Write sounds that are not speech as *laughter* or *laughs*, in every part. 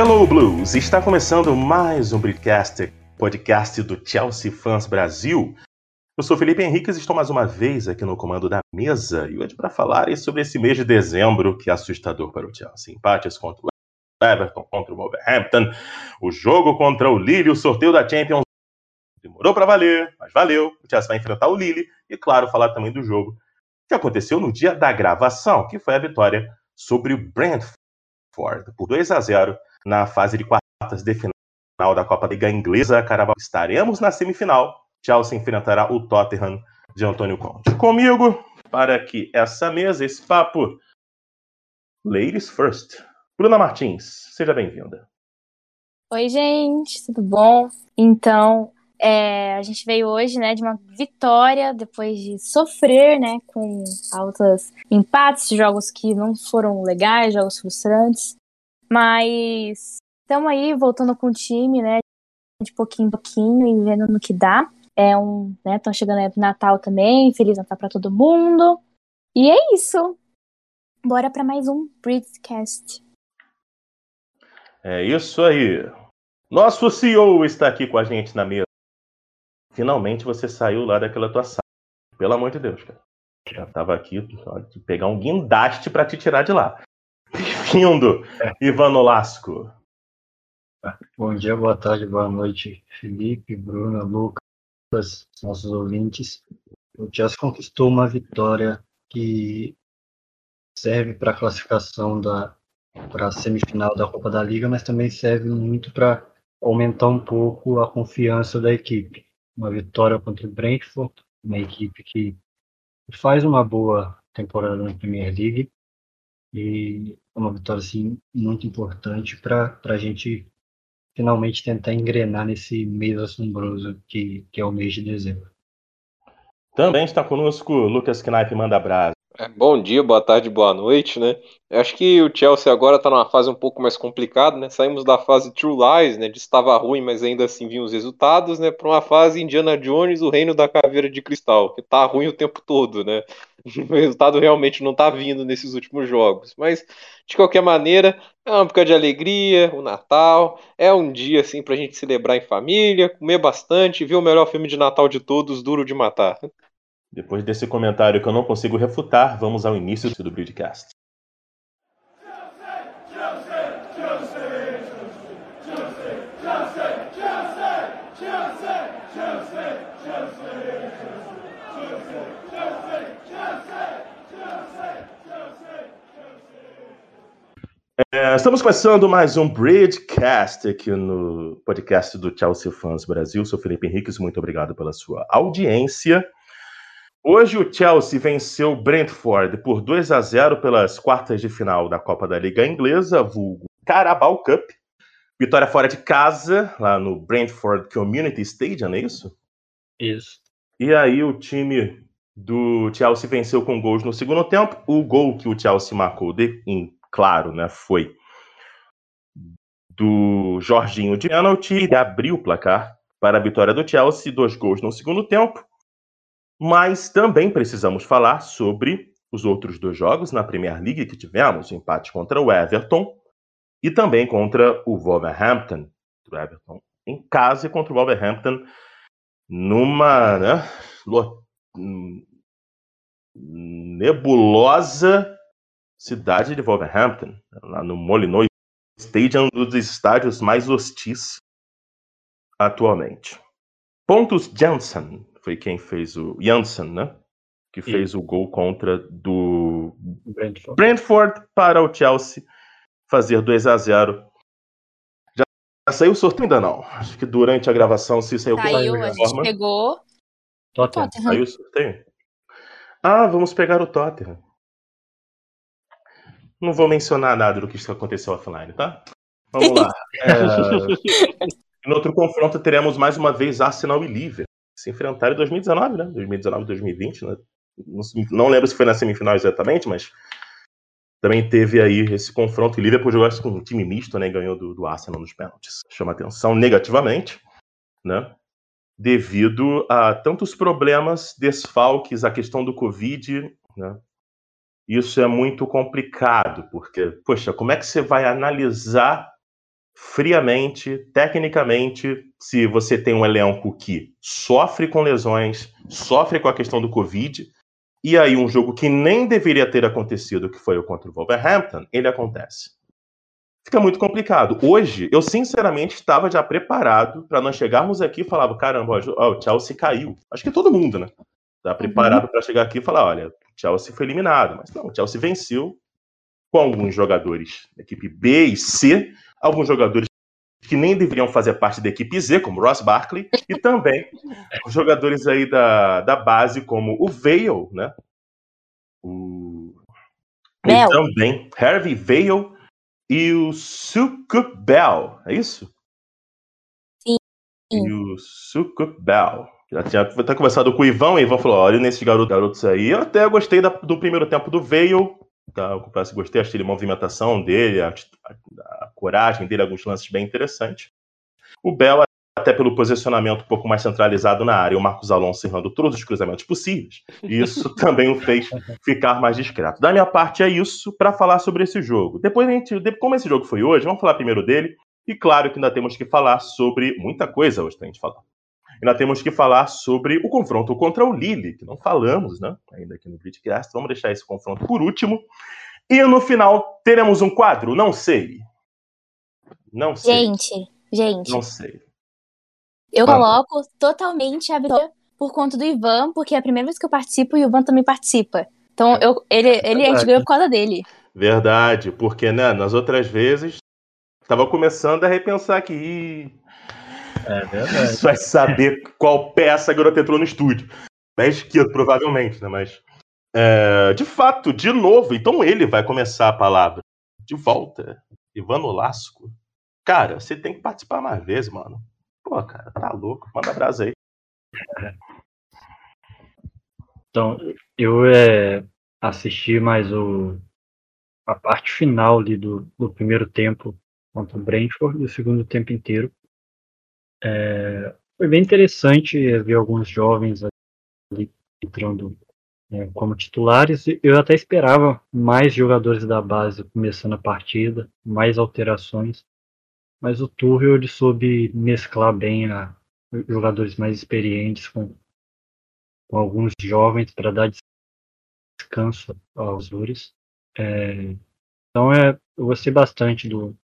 Hello Blues! Está começando mais um Britcast, podcast do Chelsea Fans Brasil. Eu sou Felipe Henriques e estou mais uma vez aqui no comando da mesa e hoje para falar sobre esse mês de dezembro que é assustador para o Chelsea. Empates contra o Everton, contra o Wolverhampton, o jogo contra o Lille, o sorteio da Champions demorou para valer, mas valeu. O Chelsea vai enfrentar o Lille e, claro, falar também do jogo que aconteceu no dia da gravação, que foi a vitória sobre o Brentford por 2 a 0 na fase de quartas de final da Copa Liga Inglesa. Carnaval, estaremos na semifinal. Chelsea enfrentará o Tottenham de Antônio Conte. Comigo, para que essa mesa, esse papo. Ladies first. Bruna Martins, seja bem-vinda. Oi, gente, tudo bom? Então, é, a gente veio hoje, né, de uma vitória depois de sofrer, né, com altos empates, jogos que não foram legais, jogos frustrantes. Mas estamos aí voltando com o time, né, de pouquinho em pouquinho e vendo no que dá. É um, né, estão chegando aí Natal também, Feliz Natal para todo mundo. E é isso. Bora para mais um Bridgecast. É isso aí. Nosso CEO está aqui com a gente na mesa. Finalmente você saiu lá daquela tua sala. Pelo amor de Deus, cara. Já tava aqui, de pegar um guindaste para te tirar de lá. Bem-vindo, é. Ivan Nolasco. Bom dia, boa tarde, boa noite, Felipe, Bruna, Lucas, nossos ouvintes. O Chelsea conquistou uma vitória que serve para a classificação da para a semifinal da Copa da Liga, mas também serve muito para aumentar um pouco a confiança da equipe uma vitória contra o Brentford, uma equipe que faz uma boa temporada na Premier League e uma vitória assim muito importante para a gente finalmente tentar engrenar nesse mês assombroso que, que é o mês de dezembro. Também está conosco Lucas Knaip Manda Brasa. É, bom dia, boa tarde, boa noite, né? Eu acho que o Chelsea agora está numa fase um pouco mais complicada, né? Saímos da fase True Lies, né? De estava ruim, mas ainda assim vinham os resultados, né? Para uma fase Indiana Jones, o reino da caveira de cristal, que tá ruim o tempo todo, né? *laughs* O resultado realmente não tá vindo nesses últimos jogos. Mas, de qualquer maneira, é uma época de alegria, o Natal, é um dia assim pra gente celebrar em família, comer bastante, ver o melhor filme de Natal de todos, Duro de Matar. Depois desse comentário que eu não consigo refutar, vamos ao início do broadcast. É, estamos começando mais um Bridgecast aqui no podcast do Chelsea Fans Brasil. Sou Felipe Henriques, muito obrigado pela sua audiência. Hoje o Chelsea venceu o Brentford por 2 a 0 pelas quartas de final da Copa da Liga Inglesa, vulgo Carabao Cup. Vitória fora de casa, lá no Brentford Community Stadium, é isso? Isso. E aí o time do Chelsea venceu com gols no segundo tempo. O gol que o Chelsea marcou, de, em, claro, né, foi do Jorginho de pênalti abriu o placar para a vitória do Chelsea, dois gols no segundo tempo. Mas também precisamos falar sobre os outros dois jogos na Premier League que tivemos, o empate contra o Everton e também contra o Wolverhampton. O Everton em casa e contra o Wolverhampton numa né, nebulosa cidade de Wolverhampton, lá no Molyneux Stadium, um dos estádios mais hostis atualmente. Pontos Janssen foi quem fez o Janssen, né? Que fez o gol contra do Brentford. Brentford para o Chelsea fazer 2 a 0 Já saiu o sorteio ainda não? Acho que durante a gravação se saiu Saiu, a gente forma. pegou. Tottenham. Saiu o sorteio? Ah, vamos pegar o Tottenham. Não vou mencionar nada do que aconteceu offline, tá? Vamos lá. É... *laughs* No outro confronto teremos mais uma vez Arsenal e Liverpool se enfrentaram em 2019, né? 2019, 2020, né? Não, não, lembro se foi na semifinal exatamente, mas também teve aí esse confronto. E Liverpool jogou com um time misto, né? Ganhou do, do Arsenal nos pênaltis. Chama atenção negativamente, né? Devido a tantos problemas, desfalques, a questão do Covid, né? Isso é muito complicado, porque, poxa, como é que você vai analisar friamente, tecnicamente, se você tem um elenco que sofre com lesões, sofre com a questão do Covid, e aí um jogo que nem deveria ter acontecido, que foi o contra o Wolverhampton, ele acontece. Fica muito complicado. Hoje, eu sinceramente estava já preparado para nós chegarmos aqui e falava, caramba, ó, o Chelsea caiu. Acho que todo mundo, né? Tá preparado uhum. para chegar aqui e falar, olha, o Chelsea foi eliminado. Mas não, o Chelsea venceu com alguns jogadores da equipe B e C, alguns jogadores que nem deveriam fazer parte da equipe Z, como Ross Barkley, e também *laughs* os jogadores aí da, da base, como o Vale, né? O... E também Harvey Vale e o Sukup Bell, é isso? Sim. E o Sukup Bell. Já tinha até conversado com o Ivan, e o Ivan falou: olha, nesses garotos, garotos aí, eu até gostei da, do primeiro tempo do Vale, Tá, eu confesso gostei, achei a movimentação dele, a, a, a, coragem dele, alguns lances bem interessantes. O Bell, até pelo posicionamento um pouco mais centralizado na área, o Marcos Alonso errando todos os cruzamentos possíveis, isso *laughs* também o fez ficar mais discreto. Da minha parte é isso para falar sobre esse jogo. Depois, a gente, como esse jogo foi hoje, vamos falar primeiro dele, e claro que ainda temos que falar sobre muita coisa hoje pra gente falar. Ainda temos que falar sobre o confronto contra o Lille, que não falamos, né? Ainda aqui no Gridcast. Vamos deixar esse confronto por último. E no final teremos um quadro? Não sei. Não sei. Gente, gente. Não sei. Eu coloco totalmente a vitória por conta do Ivan, porque é a primeira vez que eu participo e o Ivan também participa. Então eu, ele, ele a gente ganhou por causa dele. Verdade, porque né, nas outras vezes estava começando a repensar que é *laughs* verdade. Vai saber qual peça a garota entrou no estúdio. Pé esquerdo, provavelmente, né? Mas. É, de fato, de novo, então ele vai começar a palavra. De volta. Ivano Lasco. Cara, você tem que participar mais vezes, mano. Pô, cara, tá louco. Manda brasa aí. Então, eu é, assisti mais o, a parte final ali do, do primeiro tempo contra o Brentford e o segundo tempo inteiro. É, foi bem interessante ver alguns jovens ali entrando é, como titulares. Eu até esperava mais jogadores da base começando a partida, mais alterações, mas o Tuchel ele soube mesclar bem a, jogadores mais experientes com, com alguns jovens para dar descanso aos Lures. É, então é, eu gostei bastante do,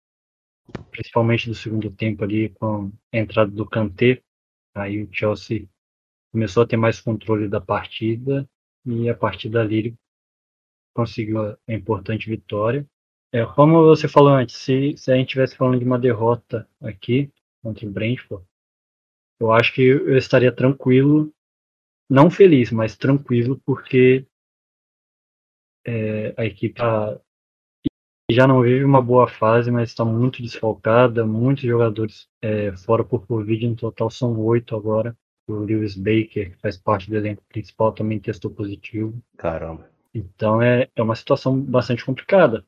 principalmente do segundo tempo ali, com a entrada do Kanté, aí o Chelsea começou a ter mais controle da partida e a partir dali conseguiu a importante vitória. É, como você falou antes, se, se a gente estivesse falando de uma derrota aqui contra o Brentford, eu acho que eu estaria tranquilo, não feliz, mas tranquilo, porque é, a equipe já não vive uma boa fase, mas está muito desfalcada, muitos jogadores é, fora por Covid, no total são oito agora. O Lewis Baker, que faz parte do elenco principal, também testou positivo. Caramba. Então é, é uma situação bastante complicada.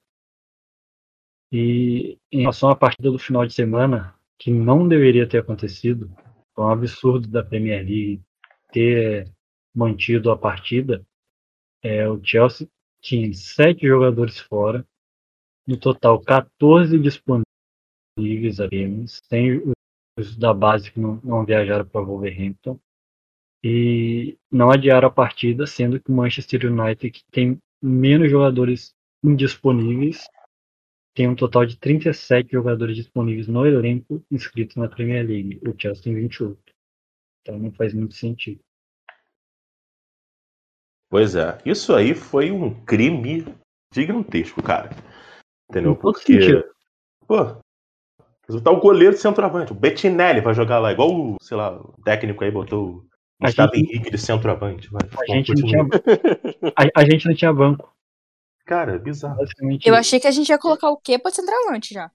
E em relação à partida do final de semana, que não deveria ter acontecido, foi um absurdo da Premier League ter mantido a partida. É, o Chelsea tinha sete jogadores fora, no total 14 disponíveis apenas, sem os da base que não, não viajaram para Wolverhampton. E não adiaram a partida, sendo que o Manchester United, que tem menos jogadores indisponíveis, tem um total de 37 jogadores disponíveis no elenco inscritos na Premier League. O Chelsea tem 28. Então não faz muito sentido. Pois é, isso aí foi um crime gigantesco, cara. Entendeu? Porque. Pô, tá o goleiro centroavante. O Bettinelli vai jogar lá, igual o, sei lá, o técnico aí botou o Gustavo gente... Henrique de centroavante. Vai. A, gente não tinha... a, a, gente não tinha banco. Cara, é bizarro. Eu achei que a gente ia colocar o quê pra centroavante já.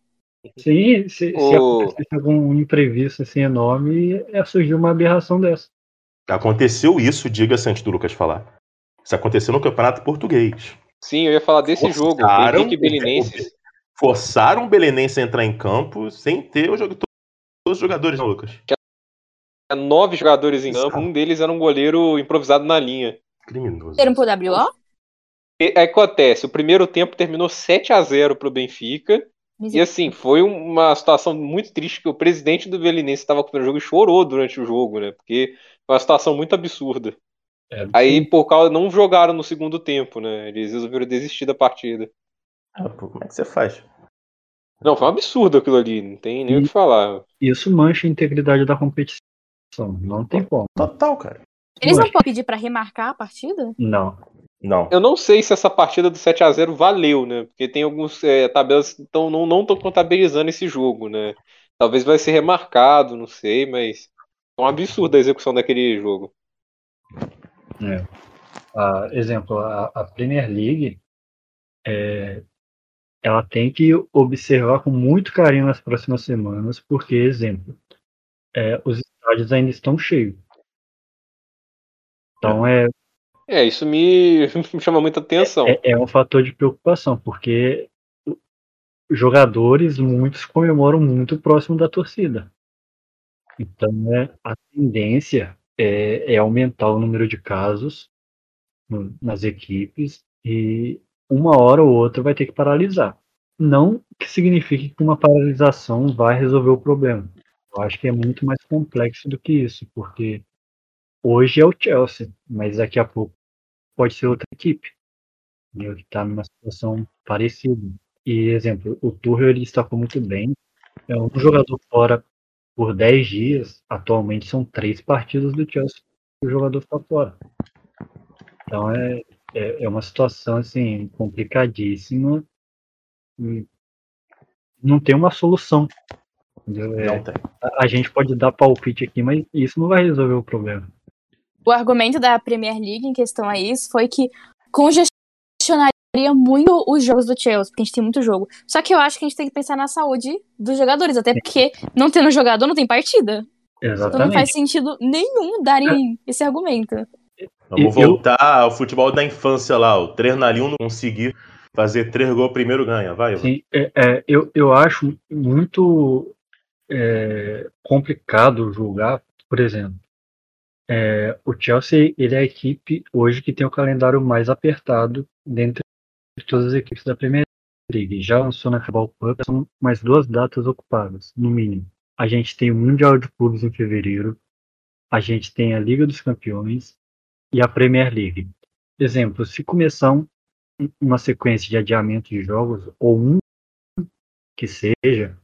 Sim, se, o... se acontecesse algum imprevisto assim enorme, ia surgir uma aberração dessa. Aconteceu isso, diga-se antes do Lucas falar. Isso aconteceu no Campeonato Português. Sim, eu ia falar desse forçaram jogo. E Belenenses. Forçaram o Belenense a entrar em campo sem ter o jogo, todos os jogadores, não, Lucas? Tinha nove jogadores em campo, um deles era um goleiro improvisado na linha. Criminoso. Era um pro WO? E, aí acontece, o primeiro tempo terminou 7 a 0 pro Benfica E assim, foi uma situação muito triste que o presidente do Belenense estava com o jogo e chorou durante o jogo, né? Porque foi uma situação muito absurda. É, Aí, por causa, não jogaram no segundo tempo, né? Eles resolveram desistir da partida. Ah, pô, como é que você faz? Não, foi um absurdo aquilo ali, não tem nem e, o que falar. Isso mancha a integridade da competição. Não tem como. Total, cara. Eles não podem pedir para remarcar a partida? Não. Não. Eu não sei se essa partida do 7 a 0 valeu, né? Porque tem alguns é, tabelas que tão, não estão contabilizando esse jogo, né? Talvez vai ser remarcado, não sei, mas é um absurdo a execução daquele jogo. É. Ah, exemplo, a, a, Premier League é, ela tem que observar com muito carinho nas próximas semanas, porque, exemplo, é, os estádios ainda estão cheios. Então é, é, isso me, *laughs* me chama muita atenção. É, é, um fator de preocupação, porque jogadores, muitos comemoram muito próximo da torcida. Então, é, a tendência é, é aumentar o número de casos nas equipes e uma hora ou outra vai ter que paralisar. Não que signifique que uma paralisação vai resolver o problema. Eu acho que é muito mais complexo do que isso, porque hoje é o Chelsea, mas daqui a pouco pode ser outra equipe, que está numa situação parecida. E, exemplo, o Tuchel ele muito bem. É um jogador fora por 10 dias, atualmente são três partidas do Chelsea que o jogador está fora. Então é, é, é, uma situação assim complicadíssima. E não tem uma solução. É, a, a gente pode dar palpite aqui, mas isso não vai resolver o problema o argumento da Premier League em questão a isso foi que congestionaria muito os jogos do Chelsea, porque a gente tem muito jogo. Só que eu acho que a gente tem que pensar na saúde dos jogadores, até porque não tendo jogador não tem partida. Exatamente. Então não faz sentido nenhum darem é. esse argumento. Vamos voltar ao futebol da infância lá, o 3 na não conseguir fazer três gols primeiro ganha, vai. Sim, é, é, eu, eu acho muito é, complicado julgar, por exemplo, é, o Chelsea ele é a equipe hoje que tem o calendário mais apertado dentre todas as equipes da Premier League. Já lançou na Cabal Cup, são mais duas datas ocupadas, no mínimo. A gente tem o Mundial de Clubes em fevereiro, a gente tem a Liga dos Campeões e a Premier League. Exemplo, se começar um, uma sequência de adiamento de jogos, ou um que seja,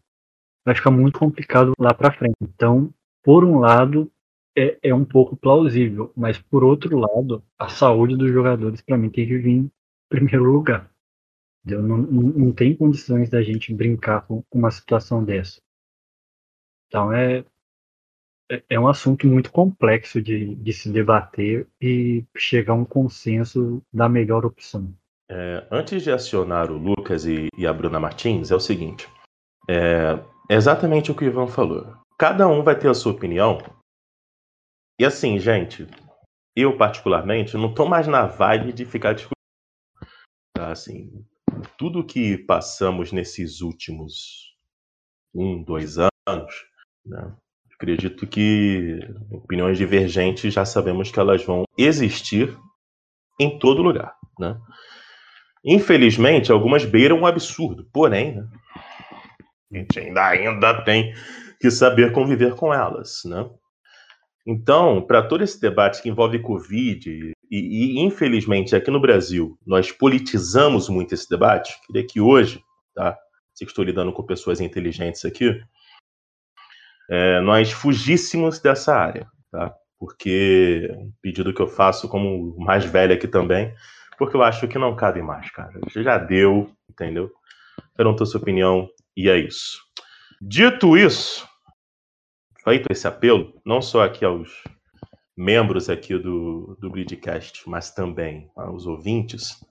vai ficar muito complicado lá para frente. Então, por um lado, é, é um pouco plausível, mas por outro lado, a saúde dos jogadores para mim tem que vir primeiro lugar. Não, não, não tem condições da gente brincar com uma situação dessa. Então é, é, é um assunto muito complexo de, de se debater e chegar a um consenso da melhor opção. É, antes de acionar o Lucas e, e, a Bruna Martins, é o seguinte: é exatamente o que o Ivan falou. Cada um vai ter a sua opinião e assim, gente, eu particularmente não tô mais na vibe de ficar discutindo. Tá, assim, tudo que passamos nesses últimos um, dois anos, né, acredito que opiniões divergentes já sabemos que elas vão existir em todo lugar, né? Infelizmente, algumas beiram um absurdo, porém, né, a gente ainda, ainda tem que saber conviver com elas, né? Então, para todo esse debate que envolve Covid, e, e, infelizmente aqui no Brasil nós politizamos muito esse debate, queria que hoje, tá? Se estou lidando com pessoas inteligentes aqui, é, nós fugíssemos dessa área, tá? Porque pedido que eu faço como mais velho aqui também, porque eu acho que não cabe mais, cara. Já deu, entendeu? Perguntou sua opinião e é isso. Dito isso, feito esse apelo, não só aqui aos membros aqui do, do Gridcast, mas também aos ouvintes,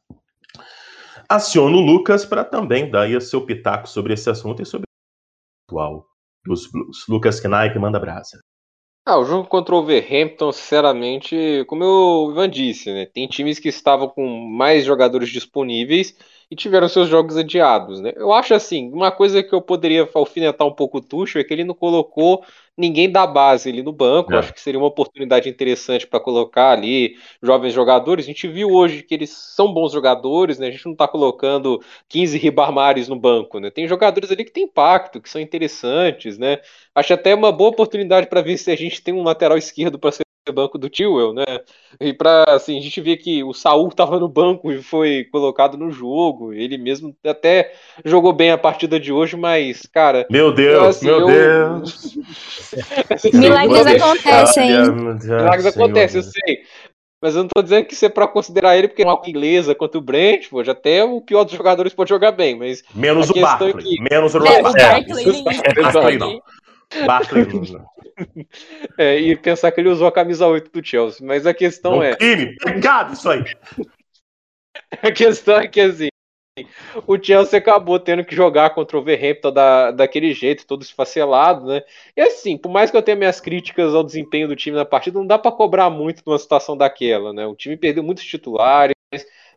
aciono o Lucas para também dar aí seu pitaco sobre esse assunto e sobre o atual dos Blues. Lucas Knaip, manda brasa. Ah, o jogo contra o Overhampton, sinceramente, como o Ivan disse, né, tem times que estavam com mais jogadores disponíveis e tiveram seus jogos adiados, né? Eu acho assim, uma coisa que eu poderia alfinetar um pouco o Tuchel é que ele não colocou ninguém da base ali no banco. É. Acho que seria uma oportunidade interessante para colocar ali jovens jogadores. A gente viu hoje que eles são bons jogadores, né? A gente não está colocando 15 ribarmares no banco, né? Tem jogadores ali que têm impacto, que são interessantes, né? Acho até uma boa oportunidade para ver se a gente tem um lateral esquerdo para ser banco do Tewell, né? E para assim, a gente vê que o Saul estava no banco e foi colocado no jogo. Ele mesmo até jogou bem a partida de hoje, mas, cara. Meu Deus, eu, assim, meu eu... Deus. Milagres acontecem. Milagres acontecem, eu sei. Mas eu não tô dizendo que isso é pra considerar ele, porque é uma inglesa contra o Brentford, até o pior dos jogadores pode jogar bem, mas. Menos o Barkley. É que... Menos o Barkley. não. Barkley *laughs* é, e pensar que ele usou a camisa 8 do Chelsea. Mas a questão é. Crime, pecado isso aí. *laughs* a questão é que assim. O Chelsea acabou tendo que jogar contra o Overhampton da, daquele jeito, todo esfacelado, né? E assim, por mais que eu tenha minhas críticas ao desempenho do time na partida, não dá para cobrar muito numa situação daquela, né? O time perdeu muitos titulares,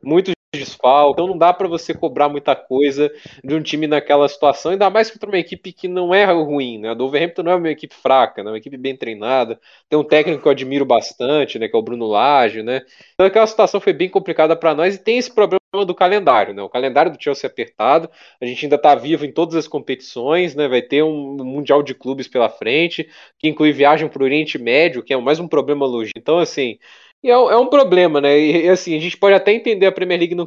muitos desfalque, então não dá para você cobrar muita coisa de um time naquela situação, ainda mais contra uma equipe que não é ruim, né? A do Overhampton não é uma equipe fraca, né? É uma equipe bem treinada, tem um técnico que eu admiro bastante, né? Que é o Bruno Lage, né? Então aquela situação foi bem complicada para nós e tem esse problema do calendário, né? O calendário do Chelsea é apertado, a gente ainda está vivo em todas as competições, né? Vai ter um mundial de clubes pela frente, que inclui viagem para o Oriente Médio, que é mais um problema logístico. Então, assim, e é, é, um problema, né? E assim, a gente pode até entender a Premier League não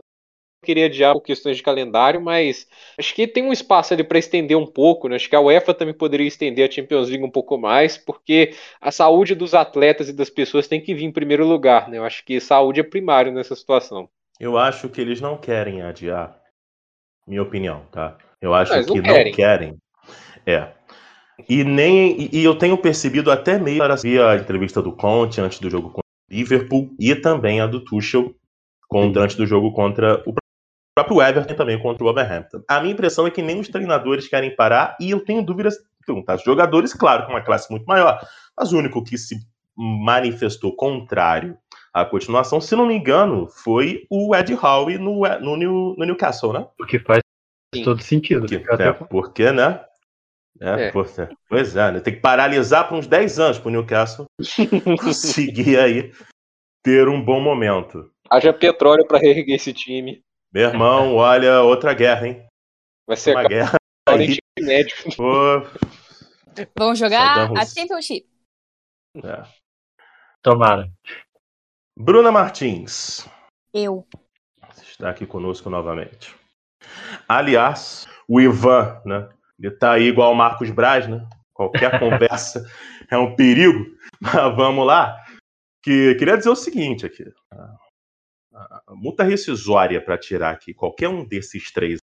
queria adiar por questões de calendário, mas acho que tem um espaço ali para estender um pouco, né? Acho que a UEFA também poderia estender a Champions League um pouco mais, porque a saúde dos atletas e das pessoas tem que vir em primeiro lugar, né? Eu acho que saúde é primário nessa situação. Eu acho que eles não querem adiar. Minha opinião, tá? Eu acho não, que não querem. não querem. É. E nem e, eu tenho percebido até meio para a entrevista do Conte antes do jogo Liverpool e também a do Tuchel contra, antes do jogo contra o próprio Everton também contra o Wolverhampton. A minha impressão é que nem os treinadores querem parar e eu tenho dúvidas perguntar os jogadores, claro, com uma classe muito maior, mas o único que se manifestou contrário à continuação, se não me engano, foi o Ed Howe no, no, New, no Newcastle, né? O que faz Sim. todo sentido. Porque, é, porque, né? É, é. Pois é, né? tem que paralisar por uns 10 anos para o Newcastle *laughs* conseguir aí ter um bom momento. Haja petróleo para reerguer esse time. Meu irmão, olha, outra guerra, hein? Vai ser uma guerra. *laughs* Aí. Médio. Pô. Vamos jogar a Championship. É. Tomara. Bruna Martins. Eu. Está aqui conosco novamente. Aliás, o Ivan, né? Ele tá aí igual o Marcos Braz, né? Qualquer *laughs* conversa é um perigo. Mas vamos lá. Que queria dizer o seguinte aqui. A, multa rescisória para tirar aqui qualquer um desses três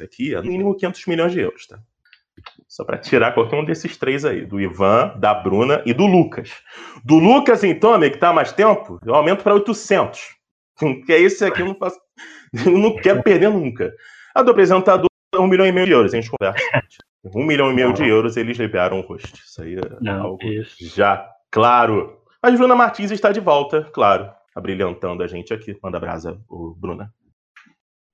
aqui é no mínimo 500 milhões de euros, tá? Só para tirar qualquer um desses três aí, do Ivan, da Bruna e do Lucas. Do Lucas, então, amigo, que tá há mais tempo, eu aumento para 800. Que é esse aqui, eu não faço. Eu não quero perder nunca. A do apresentador um milhão e meio de euros, a gente conversa. *laughs* Um milhão e meio de euros eles liberaram o rosto. Isso aí é Não, algo isso. já claro. Mas Bruna Martins está de volta, claro, abrilhantando a gente aqui. Manda brasa, o Bruna.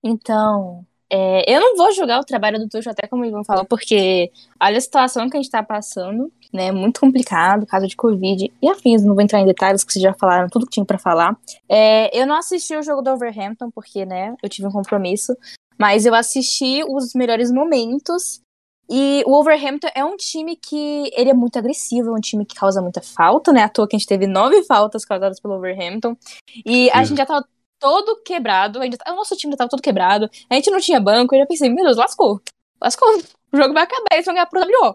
Então, é, eu não vou julgar o trabalho do Tuxo, até como o Ivan falou, porque olha a situação que a gente está passando, né? Muito complicado, caso de Covid e afins. Não vou entrar em detalhes, que vocês já falaram tudo que tinha para falar. É, eu não assisti o jogo do Overhampton, porque, né, eu tive um compromisso. Mas eu assisti os melhores momentos. E o Wolverhampton é um time que ele é muito agressivo, é um time que causa muita falta, né? À toa que a gente teve nove faltas causadas pelo Wolverhampton. E a gente já tava todo quebrado. A gente, o nosso time já tava todo quebrado. A gente não tinha banco. Eu já pensei, meu Deus, lascou. Lascou. O jogo vai acabar, eles vão ganhar pro WO.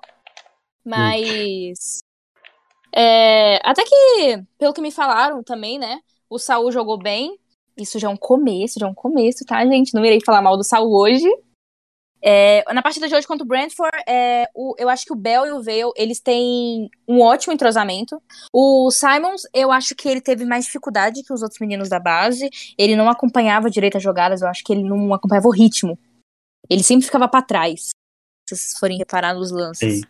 Mas. É, até que, pelo que me falaram também, né? O Saul jogou bem. Isso já é um começo, já é um começo, tá, gente? Não irei falar mal do Saul hoje. É, na partida de hoje contra o Brentford, é, o, eu acho que o Bell e o Vale, eles têm um ótimo entrosamento. O Simons, eu acho que ele teve mais dificuldade que os outros meninos da base. Ele não acompanhava direito as jogadas, eu acho que ele não acompanhava o ritmo. Ele sempre ficava para trás, se vocês forem reparar nos lances.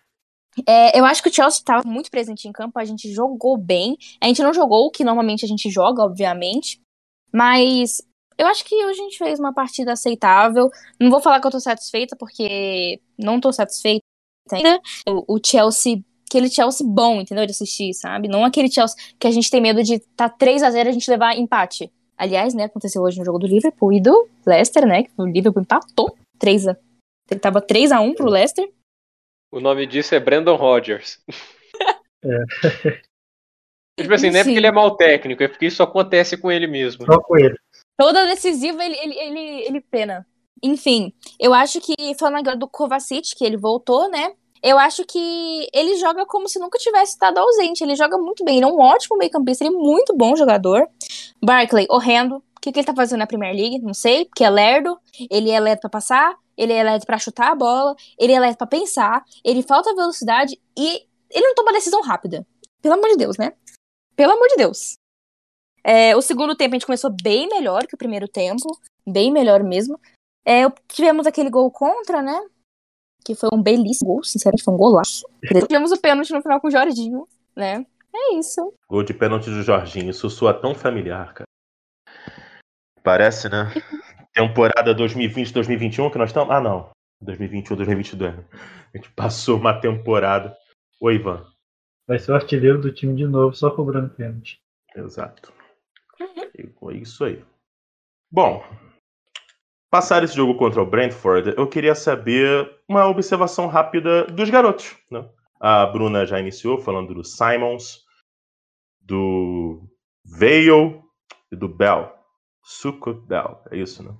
É, eu acho que o Chelsea estava muito presente em campo, a gente jogou bem. A gente não jogou o que normalmente a gente joga, obviamente. Mas eu acho que hoje a gente fez uma partida aceitável. Não vou falar que eu tô satisfeita, porque não tô satisfeita ainda. O, o Chelsea, aquele Chelsea bom, entendeu? De assistir, sabe? Não aquele Chelsea que a gente tem medo de tá 3 a 0 a gente levar empate. Aliás, né, aconteceu hoje no jogo do Liverpool e do Leicester, né? Que o Liverpool empatou 3 a ele tava 3 a 1 pro Leicester. O nome disso é Brandon Rodgers. *laughs* É. tipo assim, não é porque ele é mau técnico, é porque isso acontece com ele mesmo. Só com ele. Toda decisiva ele, ele, ele, ele pena. Enfim, eu acho que, falando agora do Kovacic, que ele voltou, né? Eu acho que ele joga como se nunca tivesse estado ausente. Ele joga muito bem. Ele é um ótimo meio-campista, ele é muito bom jogador. Barkley, horrendo. O que, que ele tá fazendo na Premier League? Não sei, porque é lerdo. Ele é lerdo pra passar, ele é lerdo pra chutar a bola, ele é lerdo pra pensar, ele falta velocidade e ele não toma decisão rápida. Pelo amor de Deus, né? Pelo amor de Deus. É, o segundo tempo a gente começou bem melhor que o primeiro tempo. Bem melhor mesmo. É, tivemos aquele gol contra, né? Que foi um belíssimo gol, sinceramente, foi um golaço. *laughs* tivemos o pênalti no final com o Jorginho, né? É isso. Gol de pênalti do Jorginho. Isso soa tão familiar, cara. Parece, né? *laughs* Temporada 2020-2021 que nós estamos. Ah, não. 2021-2022. A gente passou uma temporada. Oi, Ivan. Vai ser o artilheiro do time de novo, só cobrando pênalti. Exato. É isso aí. Bom, passar esse jogo contra o Brentford, eu queria saber uma observação rápida dos garotos. Né? A Bruna já iniciou falando do Simons, do Vale e do Bell. Suco Bell, é isso, né?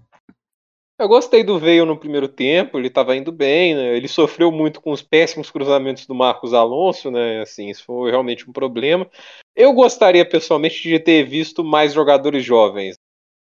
Eu gostei do Veio no primeiro tempo, ele estava indo bem, né? Ele sofreu muito com os péssimos cruzamentos do Marcos Alonso, né? Assim, isso foi realmente um problema. Eu gostaria pessoalmente de ter visto mais jogadores jovens,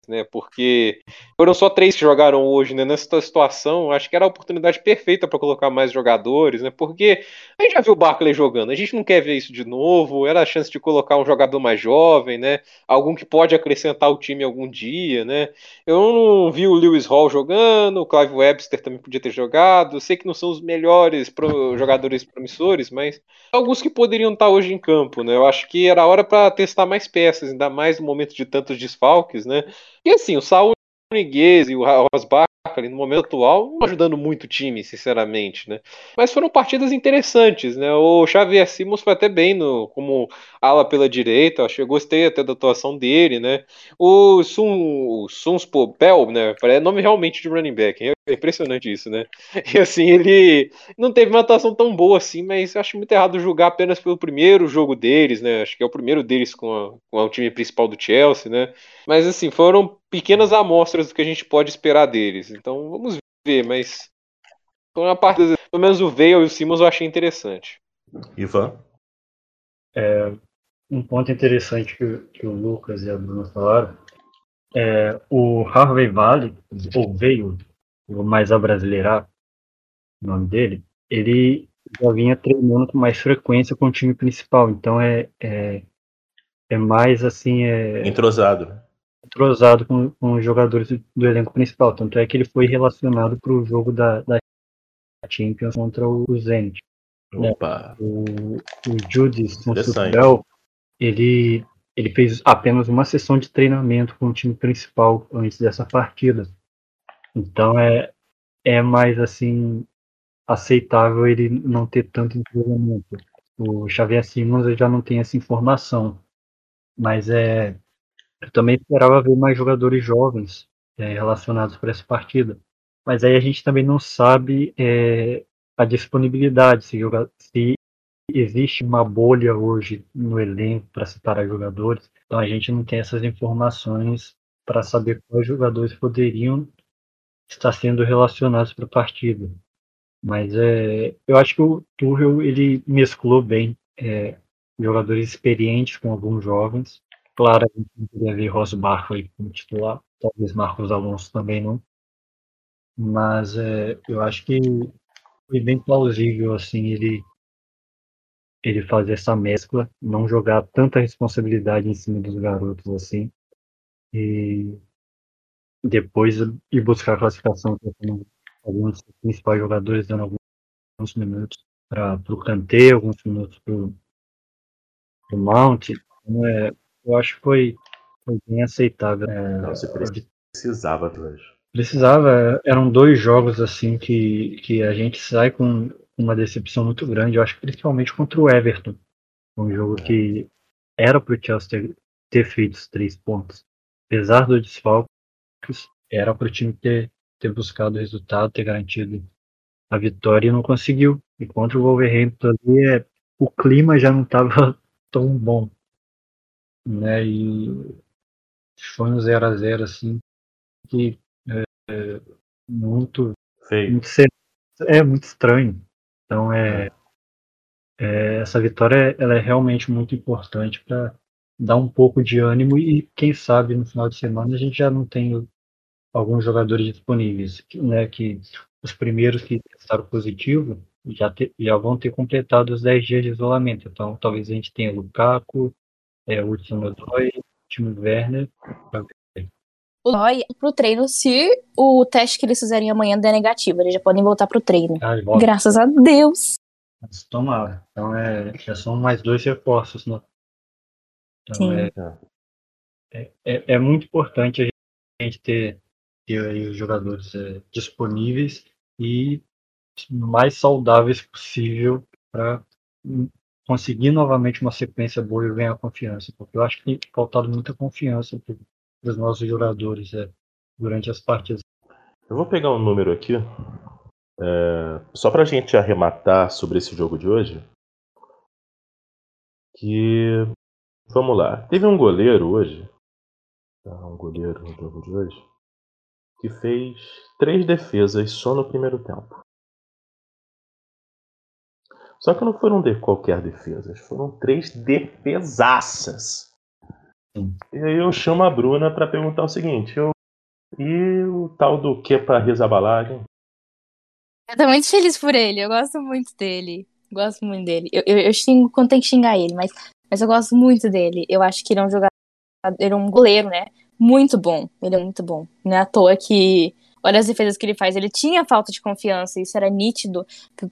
né? Porque foram só três que jogaram hoje, né? Nessa situação, acho que era a oportunidade perfeita para colocar mais jogadores, né? Porque a gente já viu o Barkley jogando, a gente não quer ver isso de novo. Era a chance de colocar um jogador mais jovem, né? Algum que pode acrescentar o time algum dia, né? Eu não vi o Lewis Hall jogando, o Clive Webster também podia ter jogado. Sei que não são os melhores pro... jogadores promissores, mas alguns que poderiam estar hoje em campo, né? Eu acho que era hora para testar mais peças, ainda mais no momento de tantos desfalques, né? E assim, o Saul Niguez e o Rosbach ali no momento atual não ajudando muito o time, sinceramente, né? Mas foram partidas interessantes, né? O Xavier Simons foi até bem no, como ala pela direita, eu gostei até da atuação dele, né? O Sun, o Suns Bell, né? É nome realmente de running back, é impressionante isso, né? *laughs* E assim, ele não teve uma atuação tão boa assim, mas acho muito errado julgar apenas pelo primeiro jogo deles, né? Acho que é o primeiro deles com, a, com o time principal do Chelsea, né? Mas assim, foram pequenas amostras do que a gente pode esperar deles. Então vamos ver, mas foi uma parte, pelo menos o Veil e o Simons eu achei interessante. Ivan? É, um ponto interessante que, que, o Lucas e a Bruna falaram é o Harvey Valley, ou Veio, vou mais abrasileirar o nome dele, ele já vinha treinando com mais frequência com o time principal, então é, é, é mais assim. É, entrosado. Né? entrosado com, com os jogadores do elenco principal. Tanto é que ele foi relacionado para o jogo da, da Champions contra o Zenit. Opa. O, o Judis Bell, ele, ele fez apenas uma sessão de treinamento com o time principal antes dessa partida. Então é, é mais assim aceitável ele não ter tanto entrosamento. O Xavier Simons já não tem essa informação. Mas é eu também esperava ver mais jogadores jovens é, relacionados para essa partida. Mas aí a gente também não sabe é, a disponibilidade, se, se existe uma bolha hoje no elenco para separar jogadores. Então a gente não tem essas informações para saber quais jogadores poderiam estar sendo relacionados para a partida. Mas é, eu acho que o Tuchel ele mesclou bem é, jogadores experientes com alguns jovens Claro, a gente não queria ver Ross Barkley como titular, talvez Marcos Alonso também não. Mas é, eu acho que foi bem plausível assim ele ele fazer essa mescla, não jogar tanta responsabilidade em cima dos garotos assim e depois ir buscar a classificação com alguns principais jogadores dando alguns minutos para o Kanté, alguns minutos para o Mount. Então, é, eu acho que foi, foi bem aceitável. É, Precisava hoje. Precisava, eram dois jogos assim que, que a gente sai com uma decepção muito grande, eu acho que principalmente contra o Everton. Um jogo que era para o Chelsea ter, ter, feito os três pontos. Apesar do desfalques, era para o time ter, ter buscado o resultado, ter garantido a vitória e não conseguiu. E contra o Wolverhampton ali, é, o clima já não estava *laughs* tão bom. Né? E foi um 0 a 0 assim, que é, muito, Feio. muito é muito estranho. Então é, é, essa vitória ela é realmente muito importante para dar um pouco de ânimo e quem sabe no final de semana a gente já não tem alguns jogadores disponíveis, né, que os primeiros que testaram positivo já, te, já vão ter completado os 10 dias de isolamento. Então talvez a gente tenha Lukaku, é, Hudson Odoi, Timo Werner, o Loi pro treino se o teste que eles fizerem amanhã der negativo. Eles já podem voltar pro treino. Ah, Graças a Deus. Tomara. Então é, já são mais dois reforços. Né? Então Sim. é, é, é, muito importante a gente ter, ter aí os jogadores é, disponíveis e mais saudáveis possível para conseguir novamente uma sequência boa e ganhar confiança. Porque eu acho que tem faltado muita confiança dos nossos jogadores é, durante as partidas. Eu vou pegar um número aqui, é, só para a gente arrematar sobre esse jogo de hoje. Que. Vamos lá. Teve um goleiro hoje. Tá, um goleiro no jogo de hoje. Que fez três defesas só no primeiro tempo. Só que não foram de qualquer defesas, foram três defesaças. E aí eu chamo a Bruna para perguntar o seguinte: eu... e o tal do Kepa Rizabalagem? Eu tô muito feliz por ele, eu gosto muito dele. Gosto muito dele. Eu, eu, eu xingo quando tem que xingar ele, mas, mas eu gosto muito dele. Eu acho que ele é um jogador, ele é um goleiro, né? Muito bom. Ele é muito bom. Não é à toa que olha as defesas que ele faz. Ele tinha falta de confiança, isso era nítido,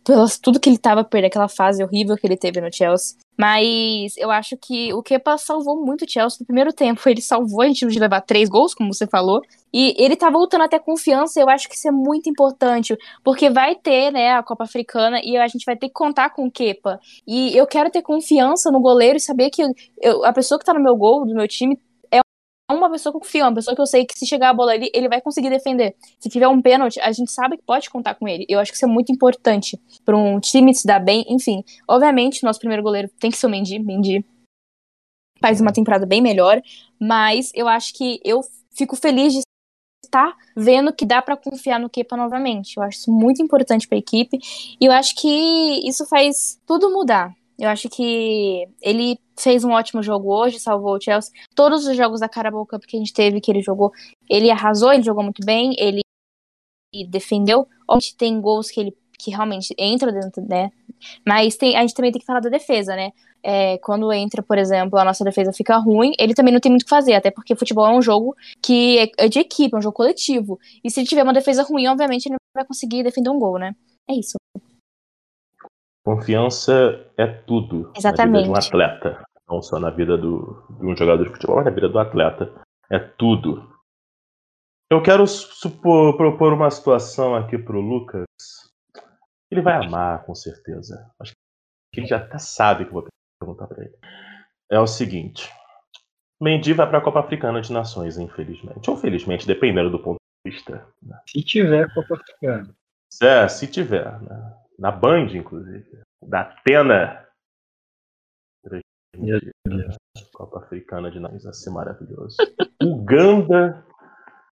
pelas tudo que ele tava perdendo, aquela fase horrível que ele teve no Chelsea. Mas eu acho que o Kepa salvou muito o Chelsea no primeiro tempo. Ele salvou a gente de levar três gols, como você falou. E ele tá voltando até confiança. Eu acho que isso é muito importante. Porque vai ter, né, a Copa Africana e a gente vai ter que contar com o Kepa. E eu quero ter confiança no goleiro e saber que eu, a pessoa que tá no meu gol, do meu time, uma pessoa que eu confio, uma pessoa que eu sei que se chegar a bola ali, ele vai conseguir defender. Se tiver um pênalti, a gente sabe que pode contar com ele. Eu acho que isso é muito importante para um time se dar bem. Enfim, obviamente, nosso primeiro goleiro tem que ser o Mendy. Mendy faz uma temporada bem melhor, mas eu acho que eu fico feliz de estar vendo que dá para confiar no Kepa novamente. Eu acho isso muito importante para a equipe e eu acho que isso faz tudo mudar. Eu acho que ele fez um ótimo jogo hoje, salvou o Chelsea. Todos os jogos da Carabao Cup que a gente teve, que ele jogou, ele arrasou, ele jogou muito bem, ele defendeu. Gente tem gols que ele que realmente entra dentro, né? Mas tem, a gente também tem que falar da defesa, né? É, quando entra, por exemplo, a nossa defesa fica ruim, ele também não tem muito o que fazer, até porque futebol é um jogo que é, é de equipe, é um jogo coletivo. E se ele tiver uma defesa ruim, obviamente ele não vai conseguir defender um gol, né? É isso. Confiança é tudo Exatamente. na vida de um atleta. Não só na vida do, de um jogador de futebol, mas na vida do atleta. É tudo. Eu quero supor, propor uma situação aqui pro Lucas. Ele vai amar, com certeza. Acho que ele já até sabe que eu vou perguntar para ele. É o seguinte. Mendy vai para a Copa Africana de Nações, infelizmente. Ou felizmente, dependendo do ponto de vista. Né? Se tiver Copa Africana. É, se tiver. Né? Na Band, inclusive, da Atena. Copa Africana de Nações, ser maravilhoso. *laughs* Uganda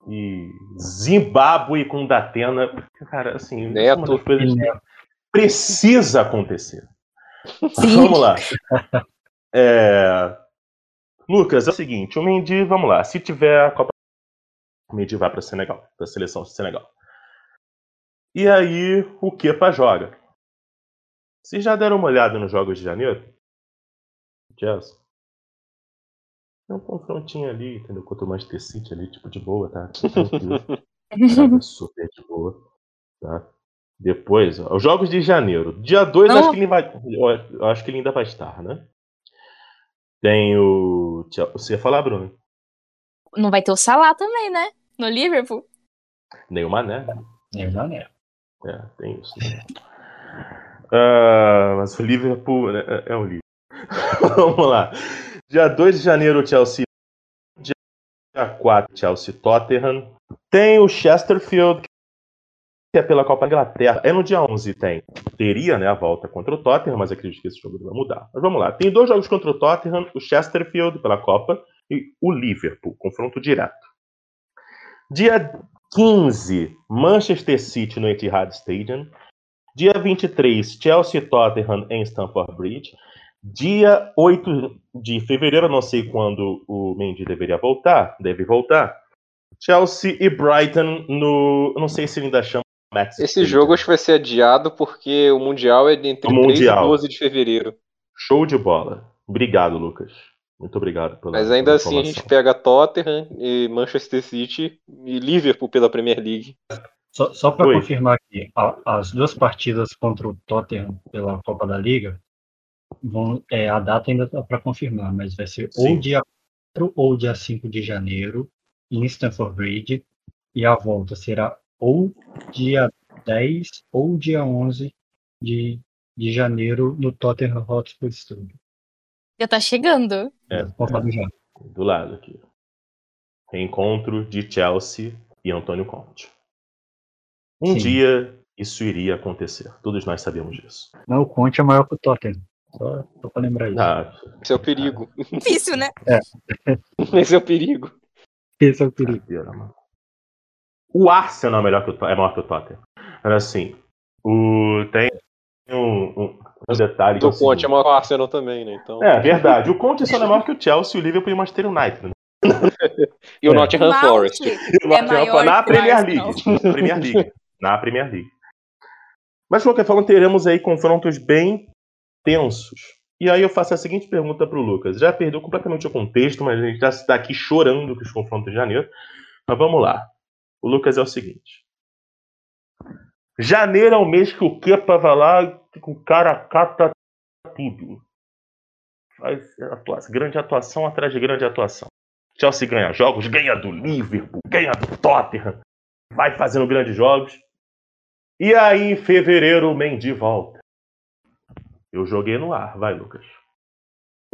e Zimbábue com Datena. Cara, assim, Neto. uma das coisas que precisa acontecer. Sim. Vamos lá. *laughs* É... Lucas, é o seguinte, o Mendy, vamos lá, se tiver a Copa o Mendy vai para Senegal, para a seleção de Senegal. E aí o Kepa joga. Vocês já deram uma olhada nos Jogos de Janeiro? Chelsea? Tem um confrontinho ali, entendeu? Contra o Manchester City ali, tipo, de boa, tá? *laughs* Tranquilo. super de boa, tá? Depois, ó, os Jogos de Janeiro. Dia 2, acho que ele vai. Eu acho que ele ainda vai estar, né? Tem o. Você ia falar, Bruno? Não vai ter o Salah também, né? No Liverpool? Nem o Mané. Nem o Mané. É, tem isso. Né? Uh, mas o Liverpool né, é, é o Liverpool. *laughs* Vamos lá. Dia 2 de janeiro, Chelsea. Dia 4, Chelsea Tottenham. Tem o Chesterfield, que é pela Copa Inglaterra. É no dia 11, tem. Teria né, a volta contra o Tottenham, mas acredito que esse jogo vai mudar. Mas vamos lá. Tem dois jogos contra o Tottenham, o Chesterfield pela Copa e o Liverpool, confronto direto. Dia 15, Manchester City no Etihad Stadium. Dia 23, Chelsea Tottenham em Stamford Bridge. Dia 8 de fevereiro, não sei quando o Mendy deveria voltar, deve voltar. Chelsea e Brighton no. Não sei se ainda chama Max Esse jogo acho que vai ser adiado porque o Mundial é entre o 3 e 12 de fevereiro. Show de bola. Obrigado, Lucas. Muito obrigado pela Mas ainda assim a gente pega Tottenham e Manchester City e Liverpool pela Premier League. Só, só para confirmar aqui, a, as duas partidas contra o Tottenham pela Copa da Liga, vão, é, a data ainda está para confirmar, mas vai ser Sim. ou dia 4 ou dia 5 de janeiro em Stamford Bridge e a volta será ou dia 10 ou dia 11 de, de janeiro no Tottenham Hotspur Studio. Já tá chegando. É, já. do lado aqui. Reencontro de Chelsea e Antônio Conte. Um Sim. dia isso iria acontecer. Todos nós sabemos disso. Não, o Conte é maior que o Tottenham. Só, só pra lembrar isso. Ah, Esse é o perigo. Difícil, né? É. *laughs* Esse é o perigo. Esse é o perigo. O Arsenal é, melhor que o, é maior que o Tottenham. Mas assim, o, tem um, um, um detalhe. O Conte é maior que o Arsenal também, né? Então... É, verdade. O Conte só é maior que o Chelsea, o Liverpool e o Manchester United. Né? e o é. Nottingham Forest. E o Nottingham Forest na Premier League. Premier League. Na Premier League. Mas, de qualquer forma, teremos aí confrontos bem tensos. E aí eu faço a seguinte pergunta para o Lucas. Já perdeu completamente o contexto, mas a gente já está aqui chorando com os confrontos de janeiro. Mas vamos lá. O Lucas é o seguinte. Janeiro é o mês que o Kepa vai lá com o cara cata tudo. Faz atuação, grande atuação atrás de grande atuação. Chelsea ganha jogos, ganha do Liverpool, ganha do Tottenham, vai fazendo grandes jogos. E aí, em fevereiro, o Mendy volta. Eu joguei no ar, vai, Lucas.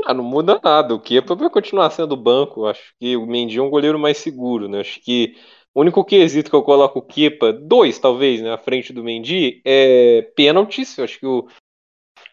Ah, não muda nada. O Kepa vai continuar sendo banco. Acho que o Mendy é um goleiro mais seguro, né? Acho que o único quesito que eu coloco o Kepa, dois talvez, né, à frente do Mendy, é pênaltis. Eu acho que o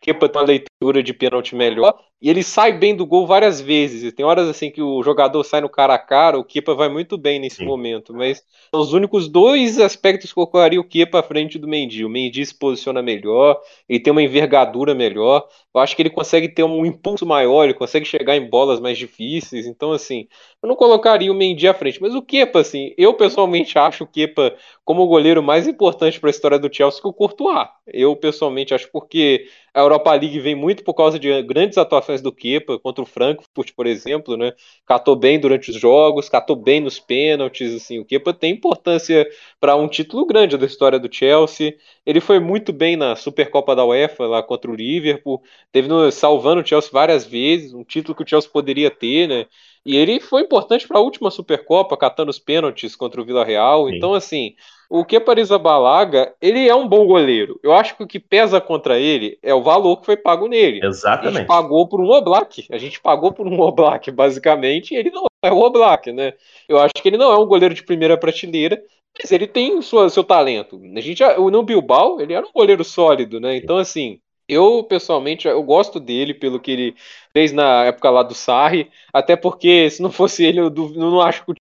Kepa tem uma leitura de pênalti melhor. E ele sai bem do gol várias vezes. E tem horas assim que o jogador sai no cara a cara, o Kepa vai muito bem nesse Sim. momento. Mas são os únicos dois aspectos que eu colocaria o Kepa à frente do Mendy. O Mendy se posiciona melhor, ele tem uma envergadura melhor. Eu acho que ele consegue ter um impulso maior, ele consegue chegar em bolas mais difíceis. Então, assim, eu não colocaria o Mendy à frente. Mas o Kepa, assim, eu pessoalmente acho o Kepa como o goleiro mais importante para a história do Chelsea que o Courtois. Eu pessoalmente acho porque a Europa League vem muito por causa de grandes atuações do Kepa contra o Frankfurt, por exemplo, né? Catou bem durante os jogos, catou bem nos pênaltis, assim, o Kepa tem importância para um título grande da história do Chelsea. Ele foi muito bem na Supercopa da UEFA lá contra o Liverpool, teve no, salvando o Chelsea várias vezes, um título que o Chelsea poderia ter, né? E ele foi importante para a última Supercopa, catando os pênaltis contra o Vila Real. Então, assim, o Kepa Balaga, ele é um bom goleiro. Eu acho que o que pesa contra ele é o valor que foi pago nele. Exatamente. A gente pagou por um Oblak. A gente pagou por um *laughs* Oblak, basicamente, e ele não é o Oblak, né? Eu acho que ele não é um goleiro de primeira prateleira, mas ele tem sua, seu talento. A gente, no Bilbao, ele era um goleiro sólido, né? Então, assim, eu, pessoalmente, eu gosto dele pelo que ele fez na época lá do Sarri, até porque se não fosse ele, eu não acho que o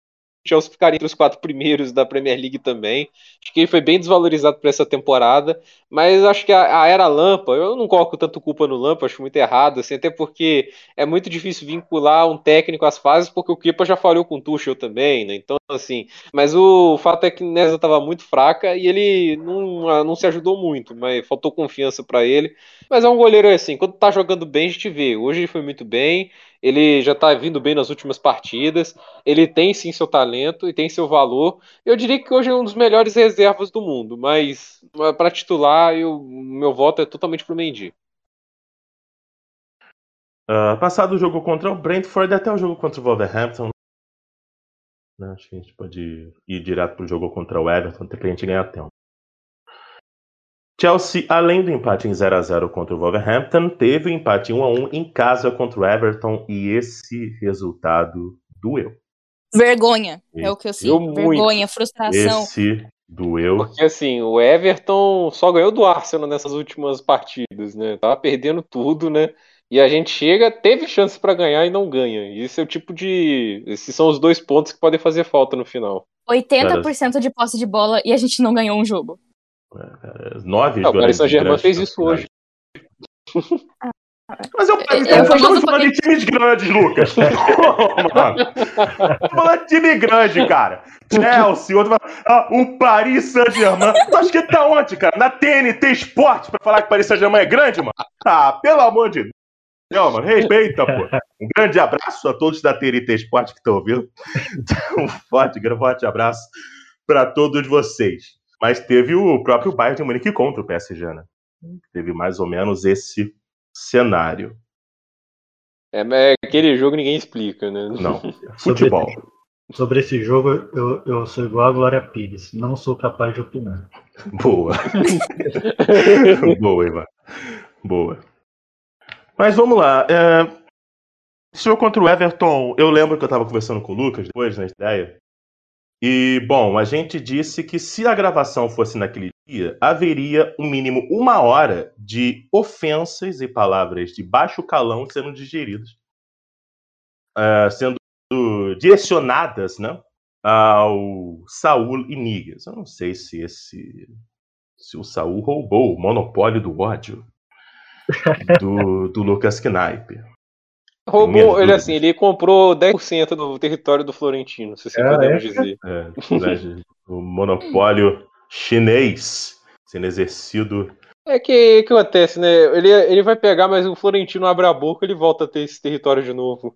Chelsea ficaria entre os quatro primeiros da Premier League também. Acho que ele foi bem desvalorizado para essa temporada, mas acho que a, a, era Lampa, eu não coloco tanto culpa no Lampa, acho muito errado, assim, até porque é muito difícil vincular um técnico às fases, porque o Kepa já falhou com o Tuchel também, né? Então, assim, mas o fato é que Nesa estava muito fraca e ele não, não se ajudou muito, mas faltou confiança para ele. Mas é um goleiro assim, quando tá jogando bem, a gente vê. Hoje ele foi muito bem, ele já está vindo bem nas últimas partidas, ele tem sim seu talento e tem seu valor. Eu diria que hoje é um dos melhores reservas do mundo, mas para titular, eu, meu voto é totalmente pro Mendy. Uh, passado o jogo contra o Brentford até o jogo contra o Wolverhampton, Né? Acho que a gente pode ir direto pro jogo contra o Everton, até pra gente ganhar tempo. Chelsea, além do empate em 0 a 0 contra o Wolverhampton, teve o um empate 1 a 1 em casa contra o Everton e esse resultado doeu. Vergonha, esse é o que eu sinto. Vergonha, frustração. Esse doeu. Porque assim, o Everton só ganhou do Arsenal nessas últimas partidas, né? Tava perdendo tudo, né? E a gente chega, teve chance para ganhar e não ganha. Esse é o tipo de. Esses são os dois pontos que podem fazer falta no final. 80% de posse de bola e a gente não ganhou um jogo. Nove não, O Paris Saint-Germain fez isso hoje. Mas eu, eu, eu, eu falando de times grandes, Lucas. *laughs* falando de time grande, cara. Chelsea, outro ah, o Paris Saint-Germain. Tu acha que tá onde, cara? Na TNT Esporte pra falar que o Paris Saint-Germain é grande, mano? Ah, pelo amor de Deus. Não, mano, respeita, pô. Um grande abraço a todos da TNT Esporte que estão ouvindo. *laughs* Um forte, um forte abraço para todos vocês. Mas teve o próprio Bayern de Munique contra o PSG, né? Teve mais ou menos esse cenário. É, mas aquele jogo ninguém explica, né? Não. *laughs* Futebol. Sobre, esse jogo, eu, eu sou igual a Glória Pires. Não sou capaz de opinar. Boa. *laughs* Boa, Ivan. Boa. Mas vamos lá. É... Esse jogo contra o Everton, eu lembro que eu estava conversando com o Lucas depois, na ideia. E, bom, a gente disse que se a gravação fosse naquele dia, haveria um mínimo uma hora de ofensas e palavras de baixo calão sendo digeridas, uh, sendo direcionadas né, ao Saul e Nigas. Eu não sei se esse se o Saul roubou o monopólio do ódio do, do Lucas Knipe. Roubou, ele assim, ele comprou 10% do território do Florentino, se você é, podemos é? dizer. É, o monopólio chinês sendo exercido. É que que acontece, né? Ele, ele vai pegar, mas o Florentino abre a boca ele volta a ter esse território de novo.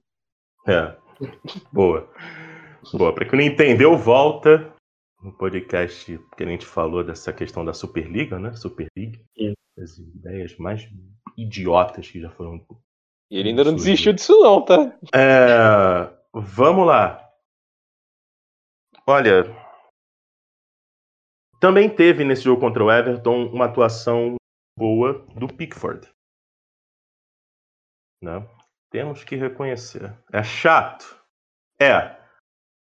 É. Boa. Boa. Pra quem não entendeu, volta no podcast que a gente falou dessa questão da Superliga, né? Super League. As ideias mais idiotas que já foram e ele ainda não desistiu disso, não, tá? É, vamos lá. Olha. Também teve nesse jogo contra o Everton uma atuação boa do Pickford. Né? Temos que reconhecer. É chato? É.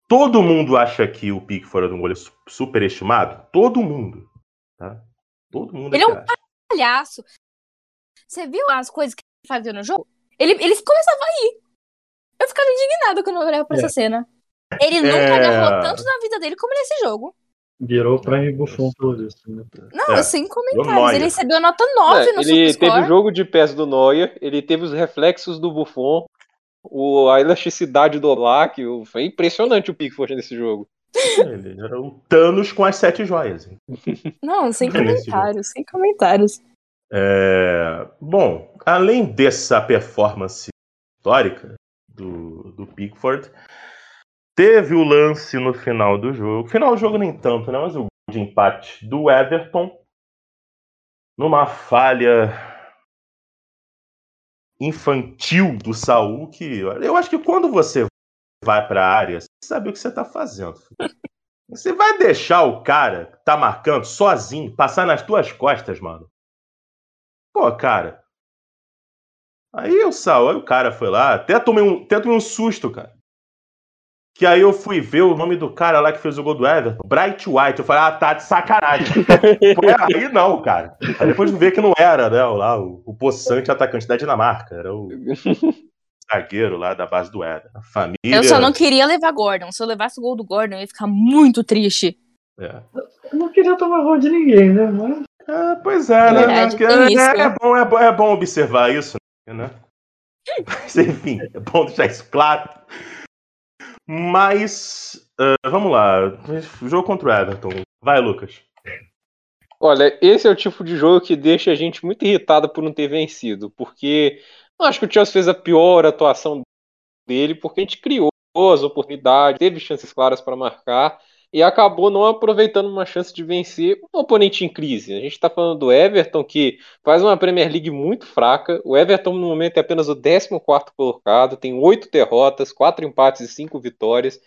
Todo mundo acha que o Pickford é um goleiro superestimado? Todo mundo. Tá? Todo mundo Ele é um acha. palhaço. Você viu as coisas que ele fazia no jogo? Ele, ele começava a ir. Eu ficava indignada quando eu olhava pra é. essa cena. Ele nunca é... agarrou tanto na vida dele como nesse jogo. Virou pra Buffon tudo isso. Né? Não, é. sem comentários. Ele recebeu nota 9 é, no Ele teve o jogo de pés do Neuer, ele teve os reflexos do Buffon, o, a elasticidade do Olak. Foi impressionante o Pickford nesse jogo. Ele era o Thanos com as sete joias. Não, sem comentários, sem comentários. É... Bom, além dessa performance histórica do, do Pickford, teve o lance no final do jogo. Final do jogo nem tanto, né? Mas o de empate do Everton. Numa falha infantil do Saul, que eu acho que quando você vai para a área, você sabe o que você está fazendo. *laughs* Você vai deixar o cara que tá marcando sozinho passar nas tuas costas, mano. Pô, cara. Aí o Sal, aí o cara foi lá, até tomei um, até tomei um susto, cara. Que aí eu fui ver o nome do cara lá que fez o gol do Everton, Bright White. Eu falei, ah, tá de sacanagem. *laughs* aí não, cara. Aí depois de ver que não era, né, lá, o, o poçante atacante da Dinamarca. Era o *laughs* zagueiro lá da base do Éder. A família. Eu só não queria levar Gordon. Se eu levasse o gol do Gordon, eu ia ficar muito triste. É. Eu não queria tomar gol de ninguém, né? Mas... É, pois é, né? Verdade, é, isso, é, é, bom, é, bom, é bom observar isso, né? Mas, enfim, é bom deixar isso claro. Mas, uh, vamos lá. Jogo contra o Everton. Vai, Lucas. Olha, esse é o tipo de jogo que deixa a gente muito irritado por não ter vencido. Porque eu acho que o Chelsea fez a pior atuação dele, porque a gente criou as oportunidades, teve chances claras para marcar e acabou não aproveitando uma chance de vencer um oponente em crise. A gente está falando do Everton, que faz uma Premier League muito fraca. O Everton, no momento, é apenas o 14 colocado, tem oito derrotas, quatro empates e cinco vitórias.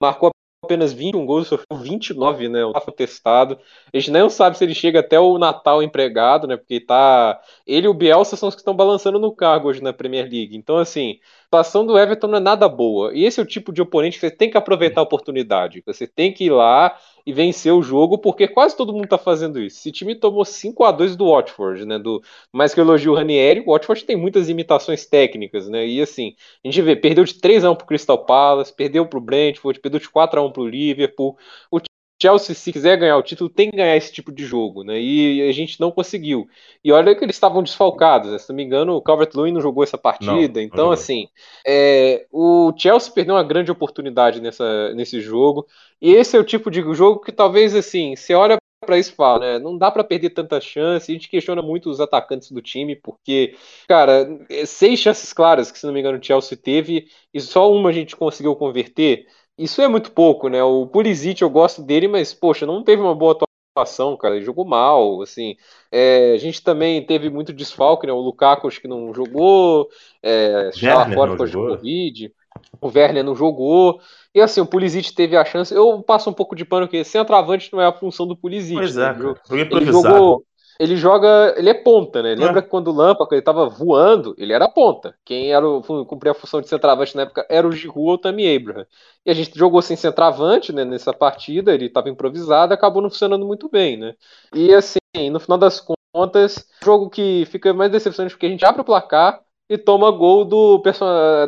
Marcou apenas 21 gols, sofreu 29, né? O foi testado. A gente não sabe se ele chega até o Natal empregado, né? Porque tá. Ele e o Bielsa são os que estão balançando no cargo hoje na Premier League. Então, assim, situação do Everton não é nada boa. E esse é o tipo de oponente que você tem que aproveitar a oportunidade. Você tem que ir lá e vencer o jogo, porque quase todo mundo tá fazendo isso. Esse time tomou 5 a 2 do Watford, né? Do, mais que eu elogio o Ranieri, o Watford tem muitas imitações técnicas, né? E assim, a gente vê, perdeu de 3 a 1 pro Crystal Palace, perdeu pro Brentford, perdeu de 4 a 1 pro Liverpool. O Chelsea, se quiser ganhar o título, tem que ganhar esse tipo de jogo, né? E a gente não conseguiu. E olha que eles estavam desfalcados, né? se não me engano, o Calvert-Lewin não jogou essa partida. Não, então, não assim, é, o Chelsea perdeu uma grande oportunidade nessa, nesse jogo. E esse é o tipo de jogo que talvez, assim, você olha para isso fala, né? Não dá para perder tanta chance. A gente questiona muito os atacantes do time, porque, cara, é, seis chances claras que, se não me engano, o Chelsea teve e só uma a gente conseguiu converter. Isso é muito pouco, né? O Pulisic eu gosto dele, mas poxa, não teve uma boa atuação, cara. Ele jogou mal, assim. É, a gente também teve muito desfalque, né? O Lukaku acho que não jogou, é, estava fora por de Covid. O Werner não jogou. E assim, o Pulisic teve a chance. Eu passo um pouco de pano que centroavante não é a função do Pulisic. Pois né? é, ele jogou, ele joga, ele é ponta, né? Lembra é. que quando o Lampa, ele tava voando, ele era ponta. Quem era o, cumpria a função de centroavante na época era o Giroud ou o Tammy Abraham. E a gente jogou sem centroavante, né, nessa partida, ele estava improvisado, acabou não funcionando muito bem, né? E assim, no final das contas, jogo que fica mais decepcionante porque a gente abre o placar, e toma gol do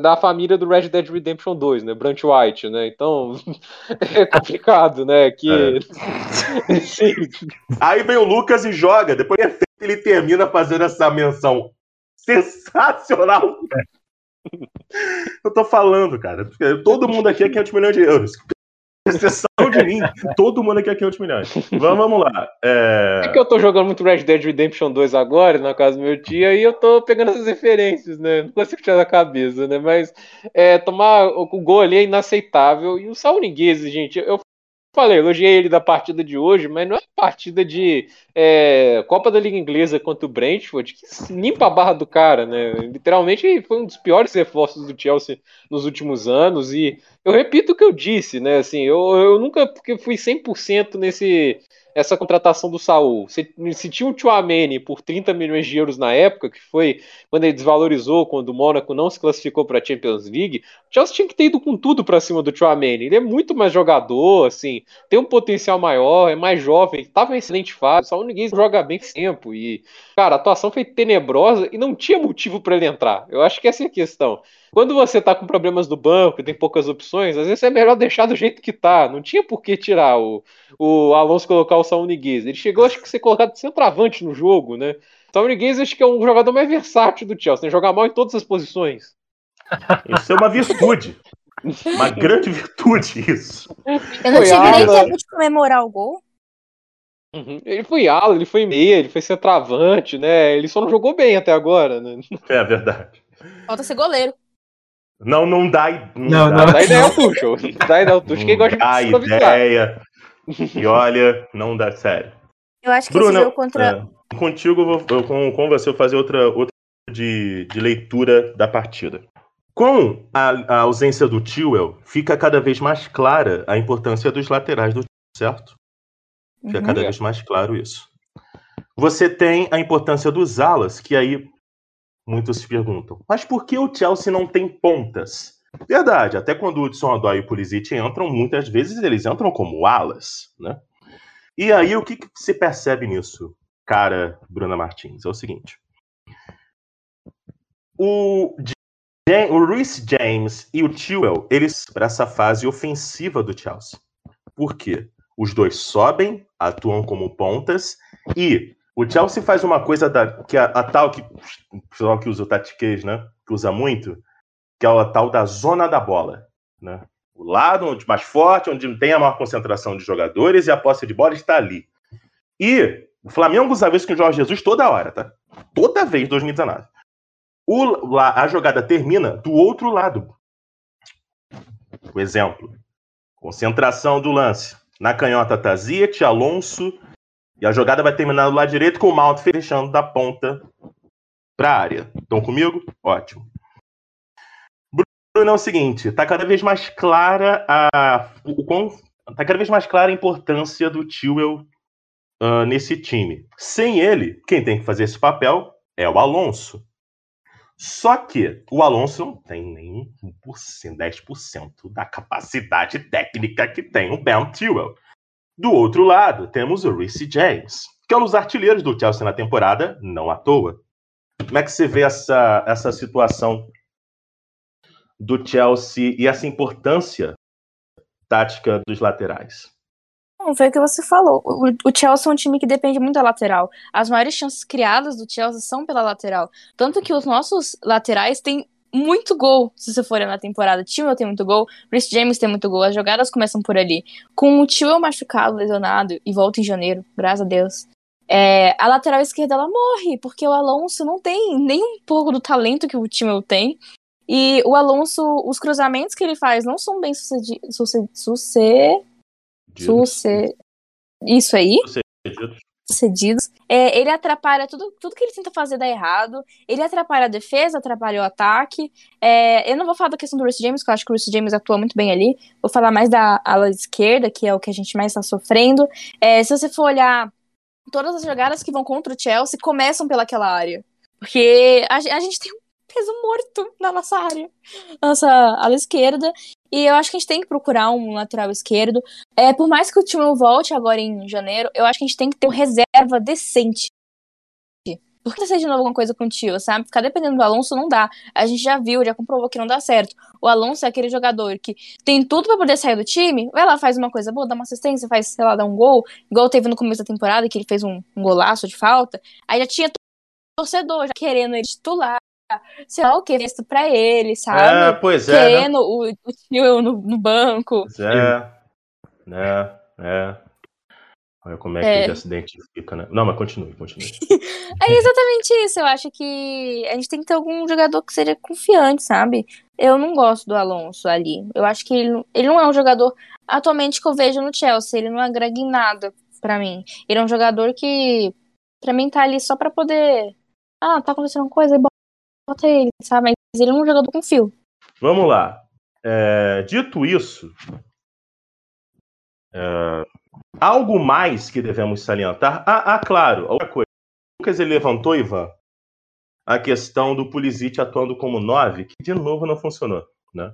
da família do Red Dead Redemption 2, né? Brant White, né? Então *laughs* é complicado, né? Que é. Aí vem o Lucas e joga, depois ele termina fazendo essa menção sensacional. Eu tô falando, cara. Todo mundo aqui é 500 milhões de euros exceção de mim, todo mundo aqui é 500 milhões. Vamos, vamos lá. É... é... que eu tô jogando muito Red Dead Redemption 2 agora, na casa do meu tio, e eu tô pegando essas referências, né? Não consigo tirar da cabeça, né? Mas é, tomar o gol ali é inaceitável. E o Saul gente, eu falei, elogiei ele da partida de hoje, mas não é partida de é, Copa da Liga Inglesa contra o Brentford que limpa a barra do cara, né? Literalmente foi um dos piores reforços do Chelsea nos últimos anos e eu repito o que eu disse, né? Assim, eu, eu nunca porque fui 100% nesse essa contratação do Saul. Se, se tinha o Chouameni por 30 milhões de euros na época, que foi quando ele desvalorizou, quando o Mônaco não se classificou para a Champions League, o Chelsea tinha que ter ido com tudo para cima do Chouameni. Ele é muito mais jogador, assim, tem um potencial maior, é mais jovem, estava em excelente fase, só ninguém joga bem tempo e, cara, a atuação foi tenebrosa e não tinha motivo para ele entrar. Eu acho que essa é a questão. Quando você tá com problemas do banco e tem poucas opções, às vezes é melhor deixar do jeito que tá. Não tinha por que tirar o, o Alonso colocar o Saúl Niguez. Ele chegou, acho que, ser colocado centroavante no jogo, né? Saúl Niguez acho que é um jogador mais versátil do Chelsea, né? Jogar mal em todas as posições. Isso é uma virtude. Uma *laughs* grande virtude, isso. Eu não tive nem tempo de comemorar o gol. Uhum. Ele foi ala, ele foi meia, ele foi centroavante, né? Ele só não jogou bem até agora, né? É verdade. Falta ser goleiro. Não, não dá. Não, não, dá, dá ideia ao Tuchel. Dá ideia ao Tuchel. Quem gosta dá de ideia. E olha, não dá sério. Eu acho que Bruno, esse jogo contra. É, contigo, eu vou, com, com você, eu vou fazer outra, outra de, de leitura da partida. Com a, a ausência do Tewell, fica cada vez mais clara a importância dos laterais do certo? Fica uhum. cada vez mais claro isso. Você tem a importância dos alas, que aí Muitos se perguntam, mas por que o Chelsea não tem pontas? Verdade, até quando o Hudson Odoi e o Pulisic entram, muitas vezes eles entram como alas, né? E aí, o que, que se percebe nisso, cara Bruna Martins? É o seguinte. O, o Rhys James e o Tewell, eles para essa fase ofensiva do Chelsea. Por quê? Os dois sobem, atuam como pontas e o Chelsea faz uma coisa da, que a, a tal que o pessoal que usa o tatiquês, né? Que usa muito, que é a tal da zona da bola, né? O lado onde mais forte, onde tem a maior concentração de jogadores e a posse de bola está ali. E o Flamengo usa isso com o Jorge Jesus toda hora, tá? Toda vez 2019. O, a jogada termina do outro lado. O exemplo. Concentração do lance. Na canhota Ziet, Alonso e a jogada vai terminar do lado direito com o Mount fechando da ponta para a área. Estão comigo? Ótimo. Bruno, é o seguinte, tá cada vez mais clara a o tá cada vez mais clara a importância do Tewell uh, nesse time. Sem ele, quem tem que fazer esse papel é o Alonso. Só que o Alonso não tem nem 1%, 10% da capacidade técnica que tem o Ben Tewell. Do outro lado, temos o Reece James, que é um dos artilheiros do Chelsea na temporada, não à toa. Como é que você vê essa, essa situação do Chelsea e essa importância tática dos laterais? Não, foi o que você falou. O, o, Chelsea é um time que depende muito da lateral. As maiores chances criadas do Chelsea são pela lateral. Tanto que os nossos laterais têm muito gol, se você for na temporada. Tio tem muito gol, Rhys James tem muito gol, as jogadas começam por ali. Com o Tio machucado, lesionado e volta em janeiro, graças a Deus. É, a lateral esquerda ela morre, porque o Alonso não tem nem um pouco do talento que o time tem. E o Alonso, os cruzamentos que ele faz não são bem sucedidos. Suced, suced, suced, isso aí. Sucedidos. Sucedidos. É, ele atrapalha tudo, tudo que ele tenta fazer dar errado. Ele atrapalha a defesa, atrapalha o ataque. É, eu não vou falar da questão do Bruce James, porque eu acho que o Bruce James atua muito bem ali. Vou falar mais da ala esquerda, que é o que a gente mais está sofrendo. É, se você for olhar todas as jogadas que vão contra o Chelsea começam pelaquela área. Porque a, a gente tem um peso morto na nossa área, nossa ala esquerda. E eu acho que a gente tem que procurar um lateral esquerdo. É, por mais que o time volte agora em janeiro, eu acho que a gente tem que ter um reserva decente. Por que ser de novo alguma coisa com o tio, sabe? Ficar dependendo do Alonso não dá. A gente já viu, já comprovou que não dá certo. O Alonso é aquele jogador que tem tudo para poder sair do time, vai lá, faz uma coisa boa, dá uma assistência, faz, sei lá, dá um gol, igual teve no começo da temporada, que ele fez um, um golaço de falta. Aí já tinha torcedor já querendo ele titular, sei lá o que, isso pra ele, sabe? É, pois é. Né? Querendo né? o, o tio no, no banco. Pois é, né, é. Olha como é que é. ele se identifica, né? Não, mas continue, continue. *laughs* é exatamente isso. Eu acho que a gente tem que ter algum jogador que seja confiante, sabe? Eu não gosto do Alonso ali. Eu acho que ele, ele não é um jogador atualmente que eu vejo no Chelsea. Ele não agrega em nada para mim. Ele é um jogador que, para mim, tá ali só para poder. Ah, tá acontecendo uma coisa, bota ele, sabe? Mas ele é um jogador com fio. Vamos lá. É, dito isso, é, algo mais que devemos salientar? Ah, ah, claro, outra coisa. O Lucas ele levantou, Ivan, a questão do Pulisic atuando como 9, que de novo não funcionou, né?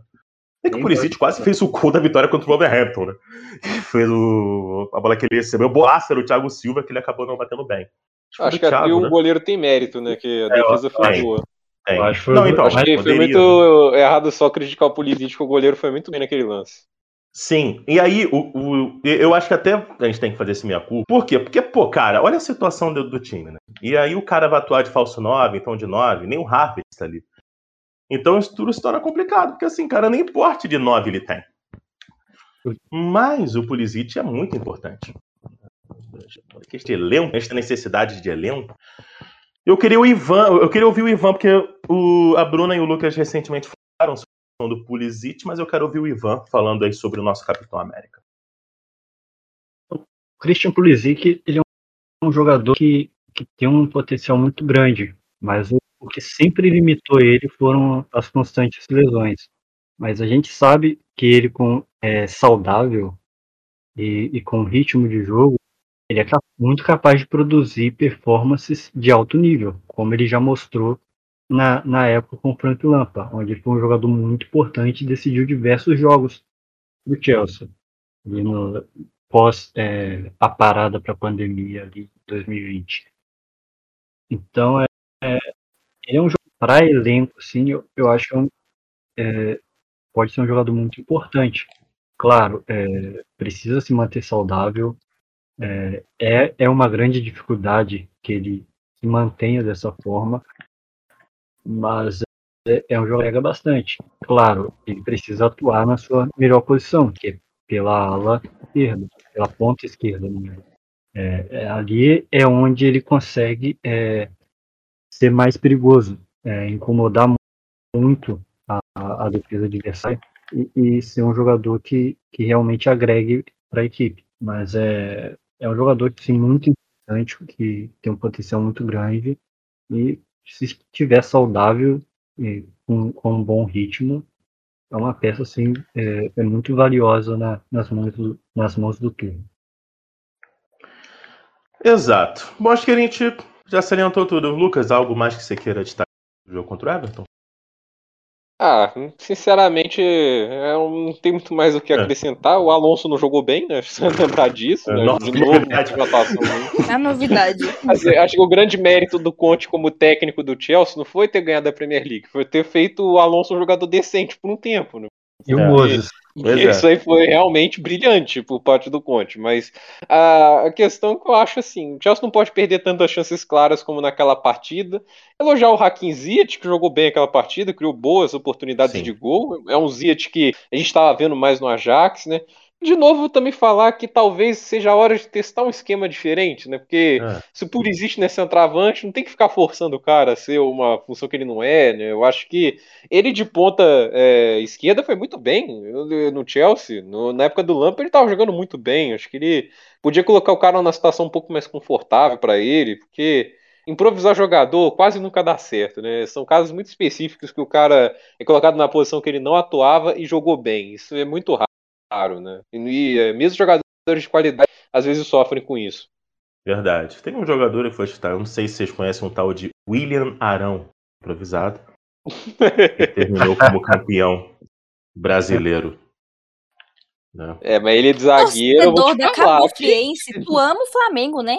É que o Pulisic quase fez o gol da vitória contra o Wolverhampton, né? Fez o, a bola que ele recebeu, o bolaço era o Thiago Silva, que ele acabou não batendo bem. Acho, Acho que Thiago, aqui né? o goleiro tem mérito, né? Que a é, defesa foi boa. Tem. Acho, foi, não, então, acho que foi muito errado só criticar o que o goleiro foi muito bem naquele lance. Sim, e aí o, o, eu acho que até a gente tem que fazer esse minha culpa. Por quê? Porque, pô, cara, olha a situação do, do time, né? E aí o cara vai atuar de falso 9, então de 9, nem o Harvard está ali. Então isso tudo se torna complicado, porque assim, cara, nem porte de 9 ele tem. Mas o Pulisic é muito importante. Este elenco, esta necessidade de elenco, eu queria o Ivan, eu queria ouvir o Ivan, porque o, a Bruna e o Lucas recentemente falaram sobre o Pulisic, mas eu quero ouvir o Ivan falando aí sobre o nosso Capitão América. O Christian Pulisic, ele é um jogador que, que tem um potencial muito grande, mas o, o que sempre limitou ele foram as constantes lesões. Mas a gente sabe que ele com é, saudável e, e com ritmo de jogo, ele é muito capaz de produzir performances de alto nível, como ele já mostrou na, na época com o Frank Lampa, onde ele foi um jogador muito importante e decidiu diversos jogos do Chelsea. E no, pós é, a parada para a pandemia de 2020. Então, é, é, ele é um jogador para elenco, assim, eu, eu acho que é é, pode ser um jogador muito importante. Claro, é, precisa se manter saudável, é, é, é uma grande dificuldade que ele se mantenha dessa forma, mas é, é um jogo que pega bastante. Claro, ele precisa atuar na sua melhor posição, que é pela ala esquerda, pela ponta esquerda. Né? É, é, ali é onde ele consegue é, ser mais perigoso, é, incomodar muito a, a defesa adversária e, e, ser um jogador que, que realmente agregue para a equipe. Mas é, é um jogador sim, muito importante, que tem um potencial muito grande e se estiver saudável e com, com um bom ritmo, é uma peça assim é, é muito valiosa na, nas mãos do, nas mãos do turno. Exato. Bom, acho que a gente já salientou tudo. Lucas, algo mais que você queira destacar do jogo contra o Everton? Ah, sinceramente, eu não tem muito mais o que É. acrescentar. O Alonso não jogou bem, né? *laughs* Você lembrar disso, É, né? nossa, De que novo, *laughs* novidade. É a novidade. Eu acho que o grande mérito do Conte como técnico do Chelsea não foi ter ganhado a Premier League, foi ter feito o Alonso um jogador decente por um tempo, né? E o É. Moses, é. Isso aí foi realmente brilhante por parte do Conte, mas a a questão que eu acho assim, o Chelsea não pode perder tantas chances claras como naquela partida. Elogiar o Hakim Ziyech, que jogou bem aquela partida, criou boas oportunidades Sim. de gol. É um Ziyech que a gente estava vendo mais no Ajax, né? De novo, também falar que talvez seja a hora de testar um esquema diferente, né? Porque É. se o Pulisic existe nesse centroavante, não tem que ficar forçando o cara a ser uma função que ele não é, né? Eu acho que ele de ponta é, esquerda foi muito bem no Chelsea. No- na época do Lampard ele estava jogando muito bem. Acho que ele podia colocar o cara numa situação um pouco mais confortável para ele, porque improvisar jogador quase nunca dá certo, né? São casos muito específicos que o cara é colocado na posição que ele não atuava e jogou bem. Isso é muito raro, né? E, é, mesmo jogadores de qualidade às vezes sofrem com isso. Verdade. Tem um jogador que foi chutar, eu não sei se vocês conhecem um tal de William Arão, improvisado, que *laughs* terminou como campeão brasileiro. Né? É, mas ele é de zagueiro, eu vou Torcedor te da falar. Cabo Friense, tu ama o Flamengo, né?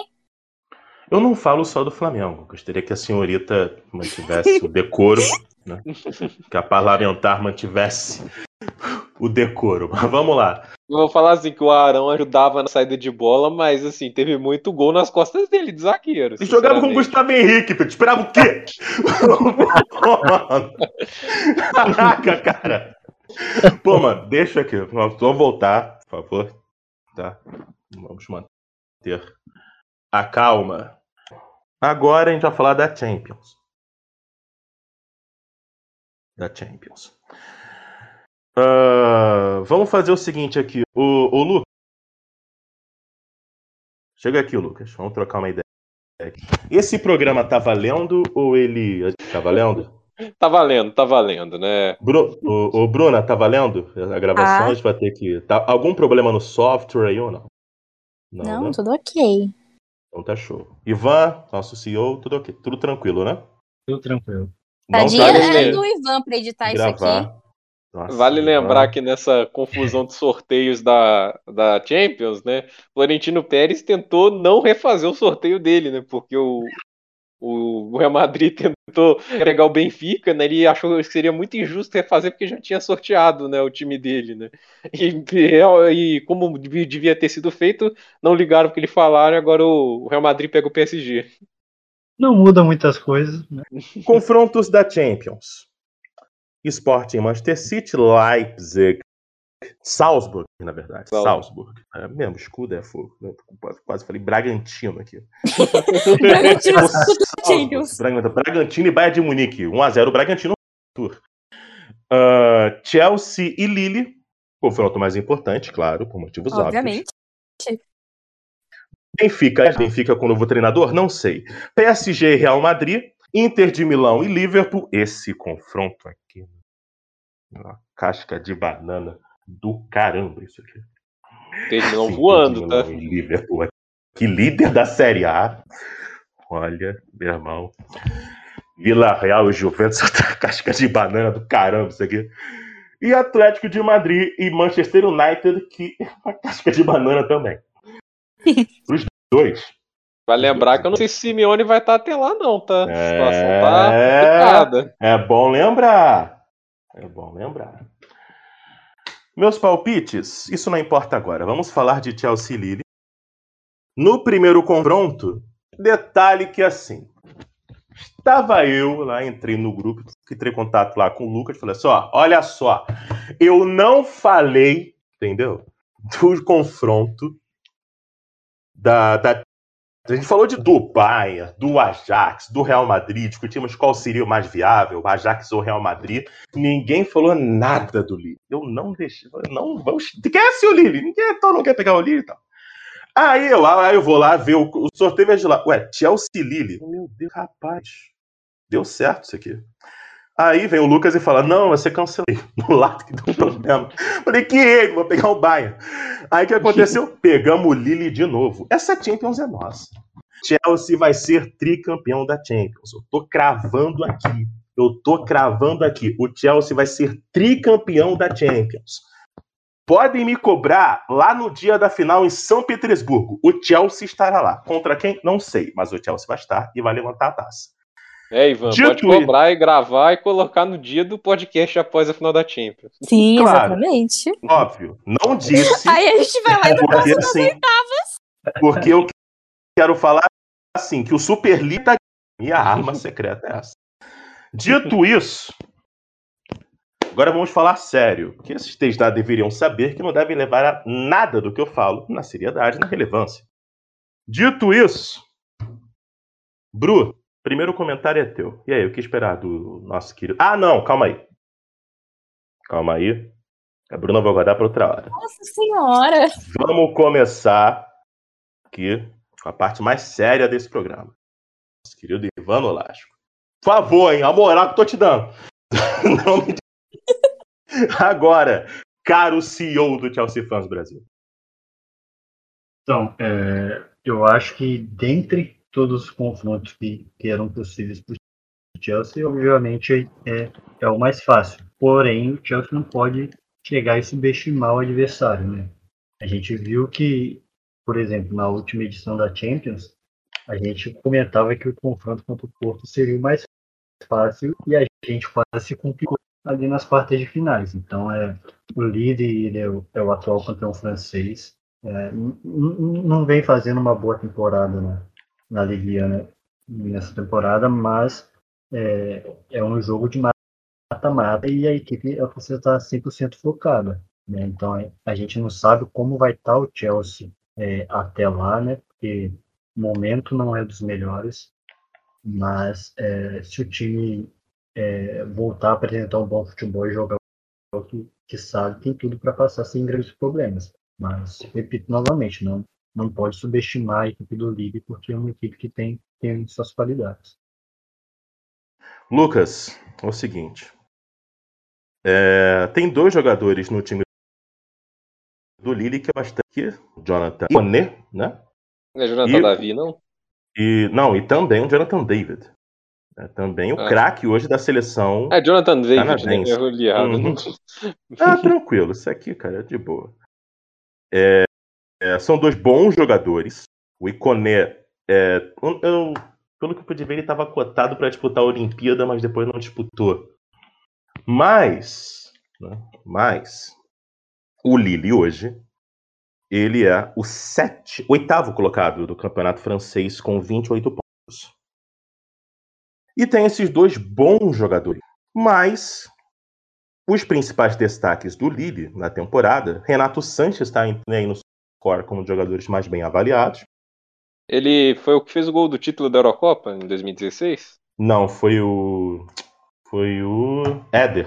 Eu não falo só do Flamengo. Gostaria que a senhorita mantivesse o decoro, né? *laughs* que a parlamentar mantivesse o decoro. *laughs* Mas vamos lá. Eu vou falar assim que o Arão ajudava na saída de bola, mas assim, teve muito gol nas costas dele de zagueiro. E jogava com o. Gustavo Henrique, tu esperava o quê? *laughs* Caraca, cara. Pô, mano, deixa aqui. Vamos voltar, por favor. Tá? Vamos manter a calma. Agora a gente vai falar da Champions. Da Champions. Ah, vamos fazer o seguinte aqui. O, o Lucas. Chega aqui, Lucas. Vamos trocar uma ideia. Esse programa tá valendo ou ele. Tá valendo? Tá valendo, tá valendo, né? Bru... O, o Bruna, tá valendo? A gravação Ah. a gente vai ter que. Tá... Algum problema no software aí ou não? Não, né? tudo ok. Então tá show. Ivan, nosso CEO, tudo ok. Tudo tranquilo, né? tudo tranquilo. Não Tadinha vale é do Ivan pra editar isso aqui. Nossa, Vale lembrar que nessa confusão de sorteios da, da Champions, né? Florentino Pérez tentou não refazer o sorteio dele, né? Porque o, o Real Madrid *laughs* tentou pegar o Benfica, né? Ele achou que seria muito injusto refazer porque já tinha sorteado, né? O time dele, né? E, e como devia ter sido feito, não ligaram porque ele falaram. e Agora o Real Madrid pega o PSG. Não muda muitas coisas, né? Confrontos da Champions. Sporting Manchester City, Leipzig, Salzburg, na verdade. Salzburg. Salzburg. É mesmo, escudo é fogo. Quase, quase falei Bragantino aqui. Bragantino Champions. Bragantino, Bragantino e Bayern de Munique. 1x0 Bragantino. Tour. Ah, Chelsea e Lille. Confronto mais importante, claro, por motivos Obviamente. óbvios. Benfica, Benfica com novo treinador? Não sei. PSG e Real Madrid. Inter de Milão e Liverpool. Esse confronto aqui. Uma casca de banana do caramba, isso aqui. Terminou de voando, tá? Liverpool. Que líder da Série A. Olha, meu irmão. Vila Real e Juventus, *laughs* outra casca de banana do caramba, isso aqui. E Atlético de Madrid e Manchester United, que *laughs* é uma casca de banana também. *laughs* Os dois. Vai lembrar que eu não sei se Simeone vai estar até lá, não, tá? A É. situação tá complicada. É bom lembrar. É bom lembrar. Meus palpites, isso não importa agora. Vamos falar de Chelsea Lille. No primeiro confronto, detalhe que assim. Estava eu lá, entrei no grupo, entrei em contato lá com o Lucas, falei assim, ó, olha só, eu não falei, entendeu? Do confronto da, da a gente falou de do Bayern, do Ajax, do Real Madrid, discutimos qual seria o mais viável, o Ajax ou Real Madrid. Ninguém falou nada do Lille. Eu não deixei, eu não vamos. Ser o Lille? Ninguém todo não quer pegar o Lille e tal. Aí eu, aí eu vou lá ver o, o sorteio vejo lá. Ué, Chelsea Lille. Meu Deus, rapaz. Deu certo isso aqui. Aí vem o Lucas e fala: Não, você cancelei. *laughs* No lado que deu um problema. Falei: Que ele? Vou pegar o Bayern. Aí o que aconteceu? *laughs* Pegamos o Lille de novo. Essa Champions é nossa. Chelsea vai ser tricampeão da Champions. Eu tô cravando aqui. Eu tô cravando aqui. O Chelsea vai ser tricampeão da Champions. Podem me cobrar lá no dia da final em São Petersburgo. O Chelsea estará lá. Contra quem? Não sei, mas o Chelsea vai estar e vai levantar a taça. É, Ivan, Dito pode cobrar e gravar e colocar no dia do podcast após a final da Champions. Sim, claro, exatamente. Óbvio. Não *laughs* disse. Aí a gente vai lá e porque, assim, Porque eu quero falar assim, que o Super League tá... E a arma secreta é essa. Dito isso, agora vamos falar sério. Porque esses três dados deveriam saber que não devem levar a nada do que eu falo na seriedade, na relevância. Dito isso, Bru, Primeiro comentário é teu. E aí, o que esperar do nosso querido. Ah, não, calma aí. Calma aí. A Bruna vai guardar para outra hora. Nossa Senhora! Vamos começar aqui com a parte mais séria desse programa. Nosso querido Ivano Lasco. Por favor, hein? A moral que eu tô te dando. *laughs* Não me... Agora, caro CEO do Chelsea Fans Brasil. Então, é, eu acho que dentre todos os confrontos que, que eram possíveis para o Chelsea, obviamente é, é o mais fácil. Porém, o Chelsea não pode chegar e subestimar o adversário. Né? A gente viu que, por exemplo, na última edição da Champions, a gente comentava que o confronto contra o Porto seria o mais fácil e a gente quase se complicou ali nas quartas de finais. Então, é, o líder é, o, é o atual campeão francês. É, não vem fazendo uma boa temporada, né? Na Ligiana nessa temporada, mas é, é um jogo de mata-mata e a equipe precisa estar 100% focada. Né? Então a gente não sabe como vai estar o Chelsea é, até lá, né? porque o momento não é dos melhores, mas é, se o time é, voltar a apresentar um bom futebol e jogar que, que sabe, tem tudo para passar sem grandes problemas. Mas, repito novamente, não, não pode subestimar a equipe do Lille, porque é uma equipe que tem, tem suas qualidades. Lucas, é o seguinte. É, tem dois jogadores no time do Lille que é bastante. Jonathan Monet, né? Não é Jonathan e, Davi, não? E, não, e também o Jonathan David. É, também o ah. craque hoje da seleção. É Jonathan David, né? Eu li errado. Uhum. *laughs* ah, tranquilo, isso aqui, cara, é de boa. É, é, são dois bons jogadores. O Iconé, é, eu, pelo que eu pude ver, ele estava cotado para disputar a Olimpíada, mas depois não disputou. Mas, né, mas o Lille hoje, ele é o sete, oitavo colocado do campeonato francês com 28 pontos. E tem esses dois bons jogadores. Mas os principais destaques do Lille na temporada, Renato Sanches está aí no Core como jogadores mais bem avaliados. Ele foi o que fez o gol do título da Eurocopa em 2016? Não, foi o. Foi o. Éder.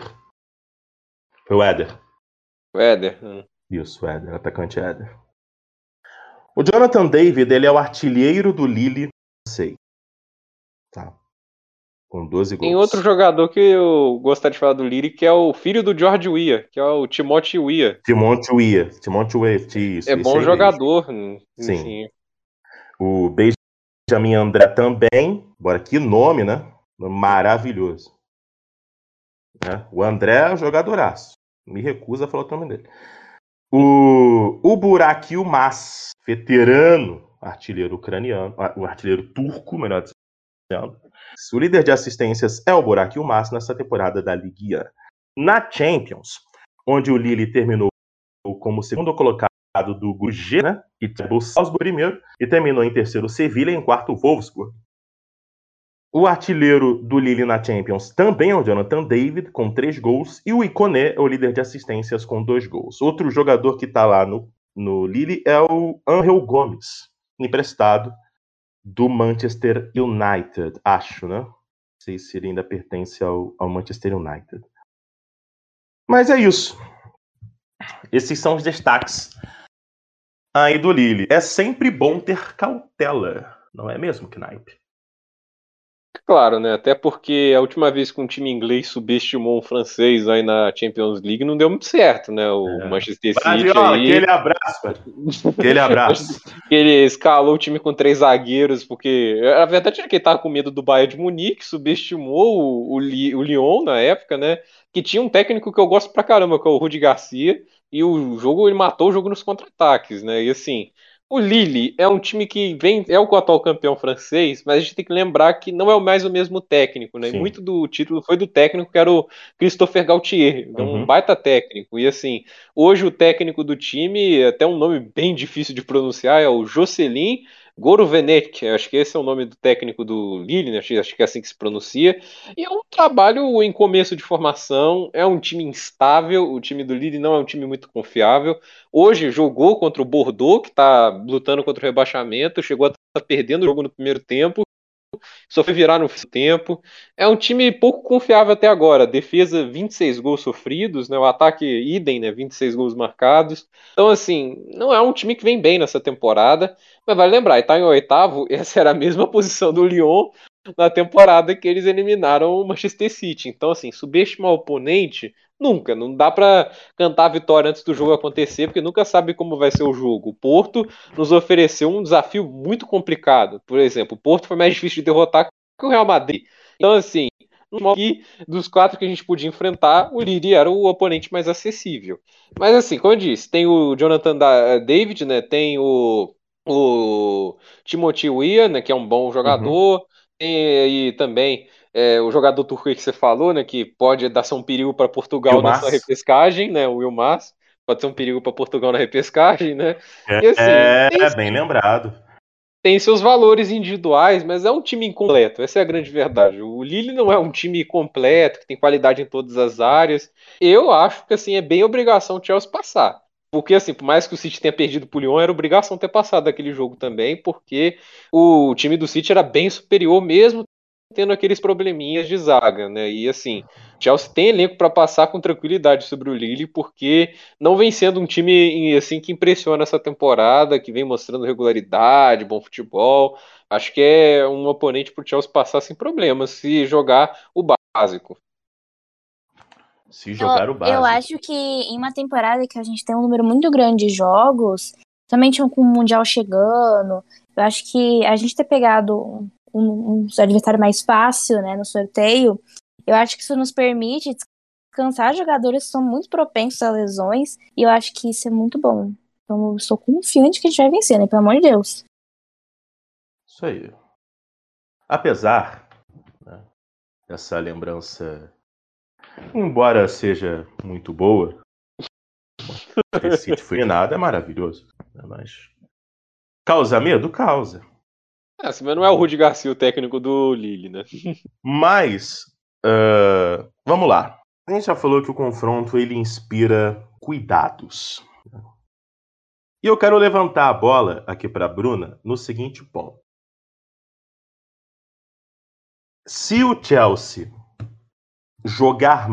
Foi o Éder. O Éder. Hum. Isso, o Éder, atacante Éder. O Jonathan David, ele é o artilheiro do Lille, sei. Tá com 12 gols. Tem outro jogador que eu gostaria de falar do Lille, que é o filho do George Weah, que é o Timothy Weah. Timothy Weah, Timothy Weah, isso. É bom jogador. Sim. O Benjamin André também, bora que nome, né? Maravilhoso. É, o André é um jogadoraço. Me recusa a falar o nome dele. O, o Burak Yilmaz, veterano artilheiro ucraniano, ah, o artilheiro turco, melhor dizendo, o líder de assistências é o Burak Yilmaz nessa temporada da Ligue 1. Na Champions, onde o Lille terminou como segundo colocado do grupo G, né? E o Salzburg primeiro, e terminou em terceiro Sevilha e em quarto o Wolfsburg. O artilheiro do Lille na Champions também é o Jonathan David, com três gols, e o Iconé é o líder de assistências com dois gols. Outro jogador que está lá no, no Lille é o Angel Gomes, emprestado do Manchester United, acho, né? Não sei se ele ainda pertence ao, ao Manchester United. Mas é isso. Esses são os destaques aí do Lille. É sempre bom ter cautela, não é mesmo, Knipe? Claro, né? Até porque a última vez que um time inglês subestimou um francês aí na Champions League não deu muito certo, né? O é. Manchester City Guardiola, aí... Aquele abraço. Aquele abraço. *laughs* ele escalou o time com três zagueiros, porque a verdade é que ele tava com medo do Bayern de Munique, subestimou o, o, o Lyon na época, né? Que tinha um técnico que eu gosto pra caramba, que é o Rudi Garcia, e o jogo, ele matou o jogo nos contra-ataques, né? E assim, o Lille é um time que vem, é o atual campeão francês, mas a gente tem que lembrar que não é mais o mesmo técnico, né? Muito do título foi do técnico que era o Christopher Gaultier, é um uhum. baita técnico. E assim, hoje o técnico do time, até um nome bem difícil de pronunciar, é o Jocelyn Goro Venet, acho que esse é o nome do técnico do Lille, né? acho que é assim que se pronuncia. E é um trabalho em começo de formação, é um time instável, o time do Lille não é um time muito confiável. Hoje jogou contra o Bordeaux, que está lutando contra o rebaixamento, chegou a estar tá perdendo o jogo no primeiro tempo, só foi virar no tempo. É um time pouco confiável até agora. Defesa, 26 gols sofridos, né? O ataque, idem, né? 26 gols marcados. Então, assim, não é um time que vem bem nessa temporada. Mas vale lembrar, está em oitavo, *laughs* essa era a mesma posição do Lyon *laughs* na temporada que eles eliminaram o Manchester City. Então, assim, subestimar o oponente Nunca, não dá para cantar a vitória antes do jogo acontecer, porque nunca sabe como vai ser o jogo. O Porto nos ofereceu um desafio muito complicado. Por exemplo, o Porto foi mais difícil de derrotar que o Real Madrid. Então, assim, aqui, dos quatro que a gente podia enfrentar, o Liri era o oponente mais acessível. Mas, assim, como eu disse, tem o Jonathan David, né? Tem o, o Timothy Weah, né? Que é um bom jogador. Uhum. Tem aí também é, o jogador turco que você falou, né, que pode dar ser um perigo para Portugal nessa repescagem, né, o Wilmas, pode ser um perigo para Portugal na repescagem, né? É, e, assim, é, tem, bem lembrado. Tem seus valores individuais, mas é um time incompleto, essa é a grande verdade. O Lille não é um time completo, que tem qualidade em todas as áreas. Eu acho que assim é bem obrigação o Chelsea passar. Porque, assim, por mais que o City tenha perdido pro Lyon, era obrigação ter passado aquele jogo também, porque o time do City era bem superior, mesmo tendo aqueles probleminhas de zaga, né? E assim, Chelsea tem elenco para passar com tranquilidade sobre o Lille, porque não vem sendo um time assim que impressiona essa temporada, que vem mostrando regularidade, bom futebol. Acho que é um oponente para o Chelsea passar sem problemas se jogar o básico. Se jogar eu, o básico. Eu acho que em uma temporada que a gente tem um número muito grande de jogos, também tinha com o Mundial chegando, eu acho que a gente ter pegado um, um adversário mais fácil, né, no sorteio, eu acho que isso nos permite descansar jogadores que são muito propensos a lesões, e eu acho que isso é muito bom. Então eu sou confiante que a gente vai vencer, né, pelo amor de Deus. Isso aí. Apesar né, dessa lembrança, embora seja muito boa, esse foi nada, é maravilhoso. Né, mas causa medo? Causa. É, mas não é o Rudi Garcia o técnico do Lille, né? *laughs* Mas, uh, vamos lá. A gente já falou que o confronto ele inspira cuidados. E eu quero levantar a bola aqui para Bruna no seguinte ponto. Se o Chelsea jogar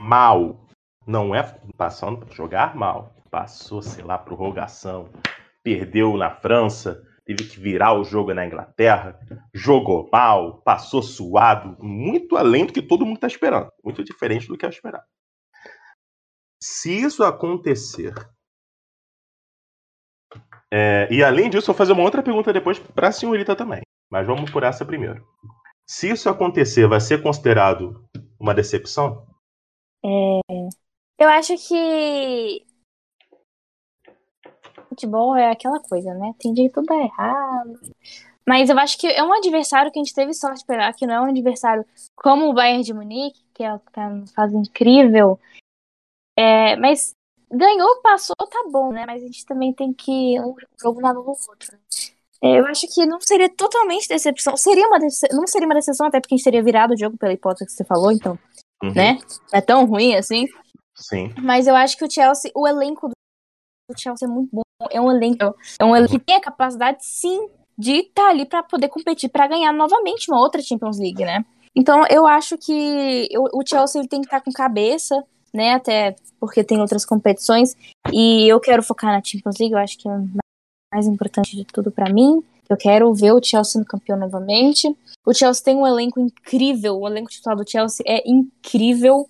mal, não é passando jogar mal, passou, sei lá, prorrogação, perdeu na França, teve que virar o jogo na Inglaterra, jogou mal, passou suado, muito além do que todo mundo está esperando, muito diferente do que eu esperava. Se isso acontecer, é, e além disso, vou fazer uma outra pergunta depois para a senhorita também, mas vamos por essa primeiro. Se isso acontecer, vai ser considerado uma decepção? É, eu acho que futebol é aquela coisa, né? Tem dia que tudo dá errado. Mas eu acho que é um adversário que a gente teve sorte de pegar, que não é um adversário como o Bayern de Munique, que é tá numa fase incrível. É, mas ganhou, passou, tá bom, né? Mas a gente também tem que um jogo na no outro. É, eu acho que não seria totalmente decepção. Seria uma dece... Não seria uma decepção, até porque a gente teria virado o jogo pela hipótese que você falou, então, uhum. né? É tão ruim assim. Sim. Mas eu acho que o Chelsea, o elenco do Chelsea é muito bom é um elenco, é um elenco que tem a capacidade, sim, de estar tá ali para poder competir para ganhar novamente uma outra Champions League, né? Então eu acho que o Chelsea ele tem que estar tá com cabeça, né? Até porque tem outras competições e eu quero focar na Champions League. Eu acho que é mais importante de tudo para mim. Eu quero ver o Chelsea no campeão novamente. O Chelsea tem um elenco incrível. O elenco titular do Chelsea é incrível.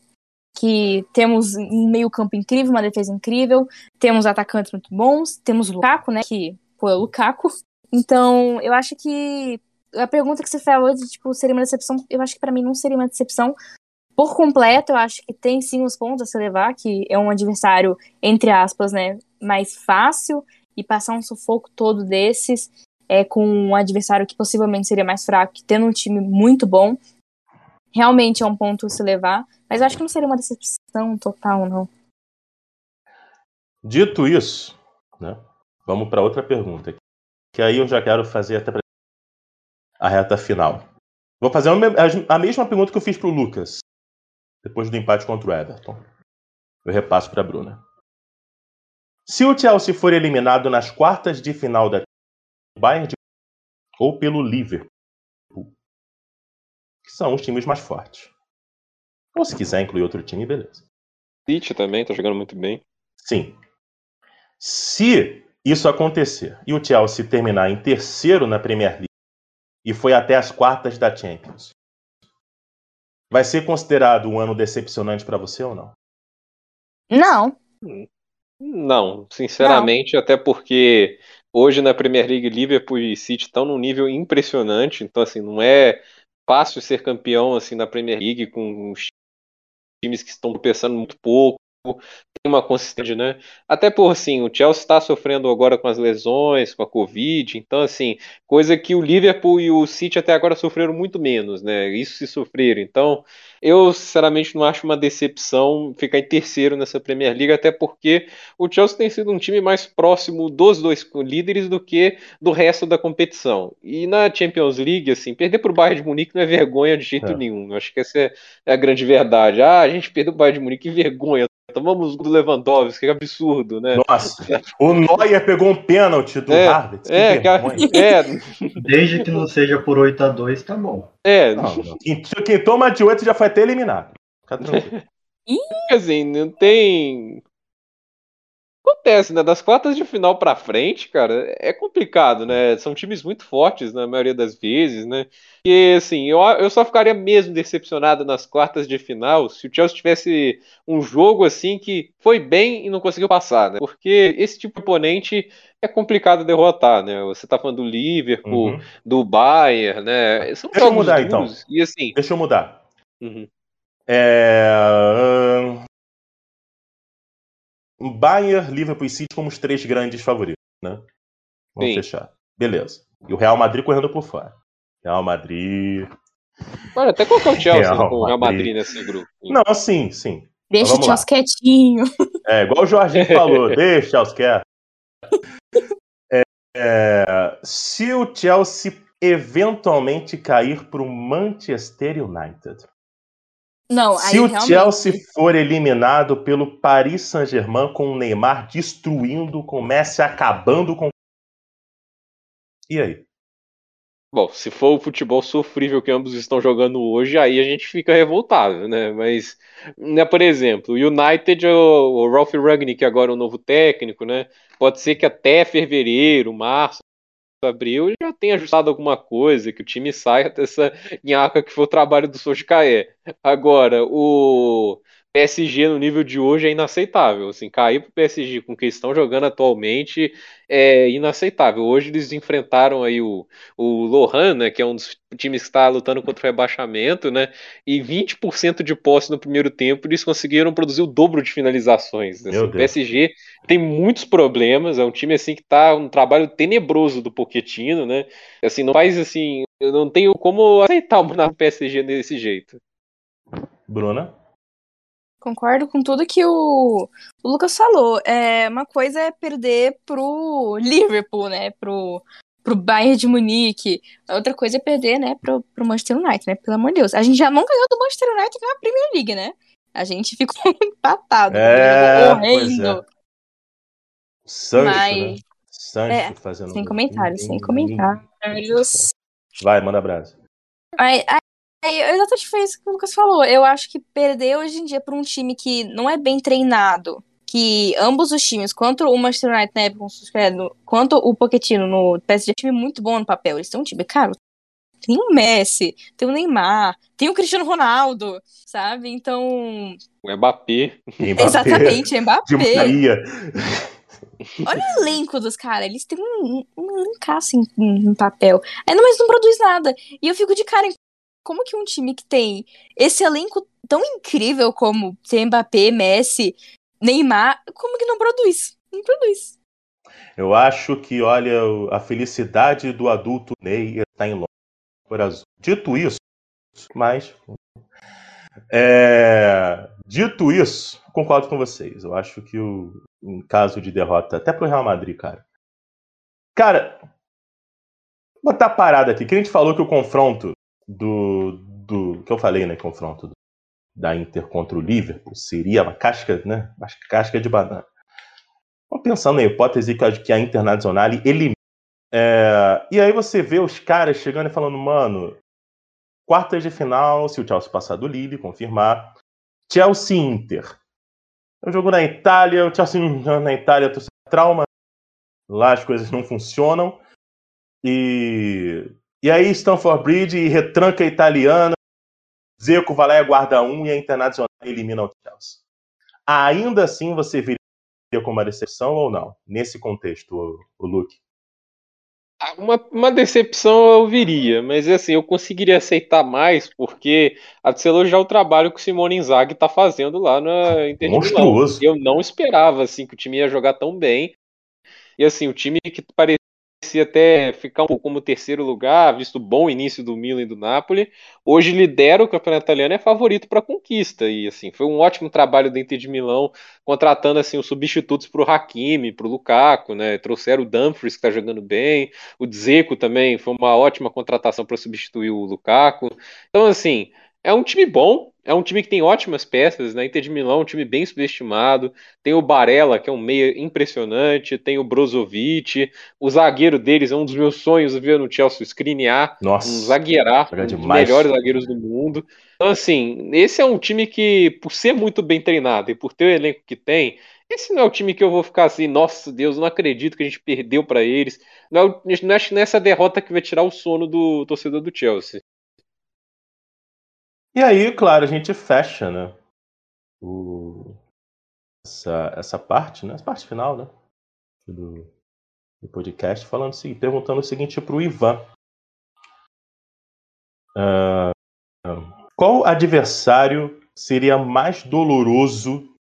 Que temos um meio-campo incrível, uma defesa incrível, temos atacantes muito bons, temos o Lukaku, né? Que pô, é o Lukaku. Então, eu acho que a pergunta que você falou de tipo, seria uma decepção, eu acho que para mim não seria uma decepção por completo. Eu acho que tem sim os pontos a se levar, que é um adversário, entre aspas, né, mais fácil e passar um sufoco todo desses é, com um adversário que possivelmente seria mais fraco, tendo um time muito bom, realmente é um ponto a se levar, mas acho que não seria uma decepção total, não. Dito isso, né, vamos para outra pergunta, que aí eu já quero fazer até a reta final. Vou fazer a mesma pergunta que eu fiz para o Lucas, depois do empate contra o Everton. Eu repasso para a Bruna. Se o Chelsea for eliminado nas quartas de final da Bayern de... ou pelo Liverpool, que são os times mais fortes. Ou se quiser incluir outro time, beleza. City também tá jogando muito bem. Sim. Se isso acontecer e o Chelsea terminar em terceiro na Premier League e foi até as quartas da Champions, vai ser considerado um ano decepcionante para você ou não? Não. Não, sinceramente, Não. até porque hoje na Premier League Liverpool e City estão num nível impressionante, então assim, não é fácil ser campeão assim na Premier League com times que estão pensando muito pouco, tem uma consistência, né? Até por assim, o Chelsea está sofrendo agora com as lesões, com a Covid, então assim, coisa que o Liverpool e o City até agora sofreram muito menos, né? Isso se sofreram. Então, eu sinceramente não acho uma decepção ficar em terceiro nessa Premier League, até porque o Chelsea tem sido um time mais próximo dos dois líderes do que do resto da competição. E na Champions League, assim, perder para o Bayern de Munique não é vergonha de jeito é. nenhum. Eu acho que essa é, é a grande verdade. Ah, a gente perdeu o Bayern de Munique, que vergonha tomamos do Lewandowski, que absurdo, né? Nossa, o Neuer pegou um pênalti do é, Harvard. É, cara, *laughs* é. Desde que não seja por 8 a 2 tá bom. É. Não, não. Quem, quem toma de 8 já foi até eliminado. Fica tranquilo. *laughs* assim, não tem acontece, né? Das quartas de final para frente, cara, é complicado, né? São times muito fortes na maioria das vezes, né? E assim, eu, eu só ficaria mesmo decepcionado nas quartas de final se o Chelsea tivesse um jogo assim que foi bem e não conseguiu passar, né? Porque esse tipo de oponente é complicado derrotar, né? Você tá falando do Liverpool, uhum. do Bayern, né? São Deixa eu mudar duros, então. E assim. Deixa eu mudar. Uhum. É... Bayern, Liverpool e City como os três grandes favoritos, né? Vamos Sim. fechar. Beleza. E o Real Madrid correndo por fora. Real Madrid. Olha, até colocar o Chelsea Real com o Real Madrid nesse grupo. Não, sim, sim. Deixa o Chelsea quietinho. É, igual o Jorginho *laughs* falou, deixa o Chelsea quieto. É, é, se o Chelsea eventualmente cair para o Manchester United, não, Se o realmente... Chelsea for eliminado pelo Paris Saint-Germain com o Neymar destruindo, com o Messi acabando com. E aí? Bom, se for o futebol sofrível que ambos estão jogando hoje, aí a gente fica revoltado, né? Mas, né, por exemplo, o United, o, Ralph Ragnick, agora é o novo técnico, né? Pode ser que até fevereiro, março, abril já tem ajustado alguma coisa, que o time saia dessa nhaca que foi o trabalho do Solskjaer. Agora, o PSG no nível de hoje é inaceitável. Assim, cair para o PSG com o que estão jogando atualmente é inaceitável. Hoje eles enfrentaram aí o, o Lohan, né, que é um dos times que está lutando contra o rebaixamento, né, e 20% de posse no primeiro tempo eles conseguiram produzir o dobro de finalizações. Assim, o PSG tem muitos problemas, é um time assim que está um trabalho tenebroso do Pochettino, né? Assim, não faz assim, eu não tenho como aceitar o PSG desse jeito. Bruna? Concordo com tudo que o, o Lucas falou. É, uma coisa é perder pro Liverpool, né? Pro, pro Bayern de Munique. Outra coisa é perder, né, pro, pro Manchester United, né? Pelo amor de Deus. A gente já não ganhou do Manchester United na Premier League, né? A gente ficou *laughs* empatado. É, horrendo. É. Sancho, Mas... né? Sancho é, fazendo. Sem comentários, sem comentários. Vai, manda abraço. Aí, é, exatamente foi isso que o Lucas falou. Eu acho que perder hoje em dia para um time que não é bem treinado, que ambos os times, quanto o Manchester United na época, quanto o Pochettino no PSG, é um time muito bom no papel. Eles têm um time, cara, tem o Messi, tem o Neymar, tem o Cristiano Ronaldo, sabe? Então. O Mbappé. Mbappé. Exatamente, *laughs* Mbappé. Olha o elenco dos caras, eles têm um, um elencaço em, em, papel. Ainda mais não produz nada. E eu fico de cara, como que um time que tem esse elenco tão incrível como tem Mbappé, Messi, Neymar, como que não produz? Não produz. Eu acho que, olha, a felicidade do adulto Ney está em longe azul. Dito isso, mas. É, dito isso, concordo com vocês. Eu acho que o em caso de derrota, até pro Real Madrid, cara. Cara, vou botar parada aqui. Que a gente falou que o confronto do. do que eu falei, né? Confronto da Inter contra o Liverpool seria uma casca, né? Uma casca de banana. Vamos pensando na hipótese que a Internacional elimina é, e aí você vê os caras chegando e falando, mano, quartas de final, se o Chelsea passar do Lille, confirmar. Chelsea Inter. Eu jogo na Itália, o Chelsea na Itália, tô trauma. Lá as coisas não funcionam. E, e aí Stanford Bridge e retranca a italiana. Zeco vai lá e guarda um e a Internacional elimina o Chelsea. Ainda assim você viria como uma decepção ou não? Nesse contexto, o, o Luke? Ah, uma, uma decepção eu viria, mas assim, eu conseguiria aceitar mais porque a de elogiar o trabalho que o Simone Inzaghi está fazendo lá na Inter Monstruoso. Eu não esperava assim que o time ia jogar tão bem. E assim, o time que parecia parecia até ficar um pouco como terceiro lugar, visto o bom início do Milan e do Napoli. Hoje lidera o campeonato italiano é favorito para conquista. E assim, foi um ótimo trabalho do Inter de Milão, contratando assim os substitutos para o Hakimi, para o Lukaku, né? Trouxeram o Dumfries, que está jogando bem, o Dzeko também foi uma ótima contratação para substituir o Lukaku. Então, assim, é um time bom, é um time que tem ótimas peças, né? Inter de Milão é um time bem subestimado. Tem o Barella, que é um meia impressionante, tem o Brozovic, o zagueiro deles é um dos meus sonhos ver no Chelsea, o Skriniar, Nossa, um zagueiraço, um dos melhores zagueiros do mundo. Então, assim, esse é um time que, por ser muito bem treinado e por ter o elenco que tem, esse não é o time que eu vou ficar assim, nossa Deus, não acredito que a gente perdeu para eles. Não, não acho nessa derrota que vai tirar o sono do torcedor do Chelsea. E aí, claro, a gente fecha, né? O... Essa, essa parte, né? Essa parte final, né? Do, do podcast, falando assim, perguntando o seguinte para o Ivan. Uh, qual adversário seria mais doloroso?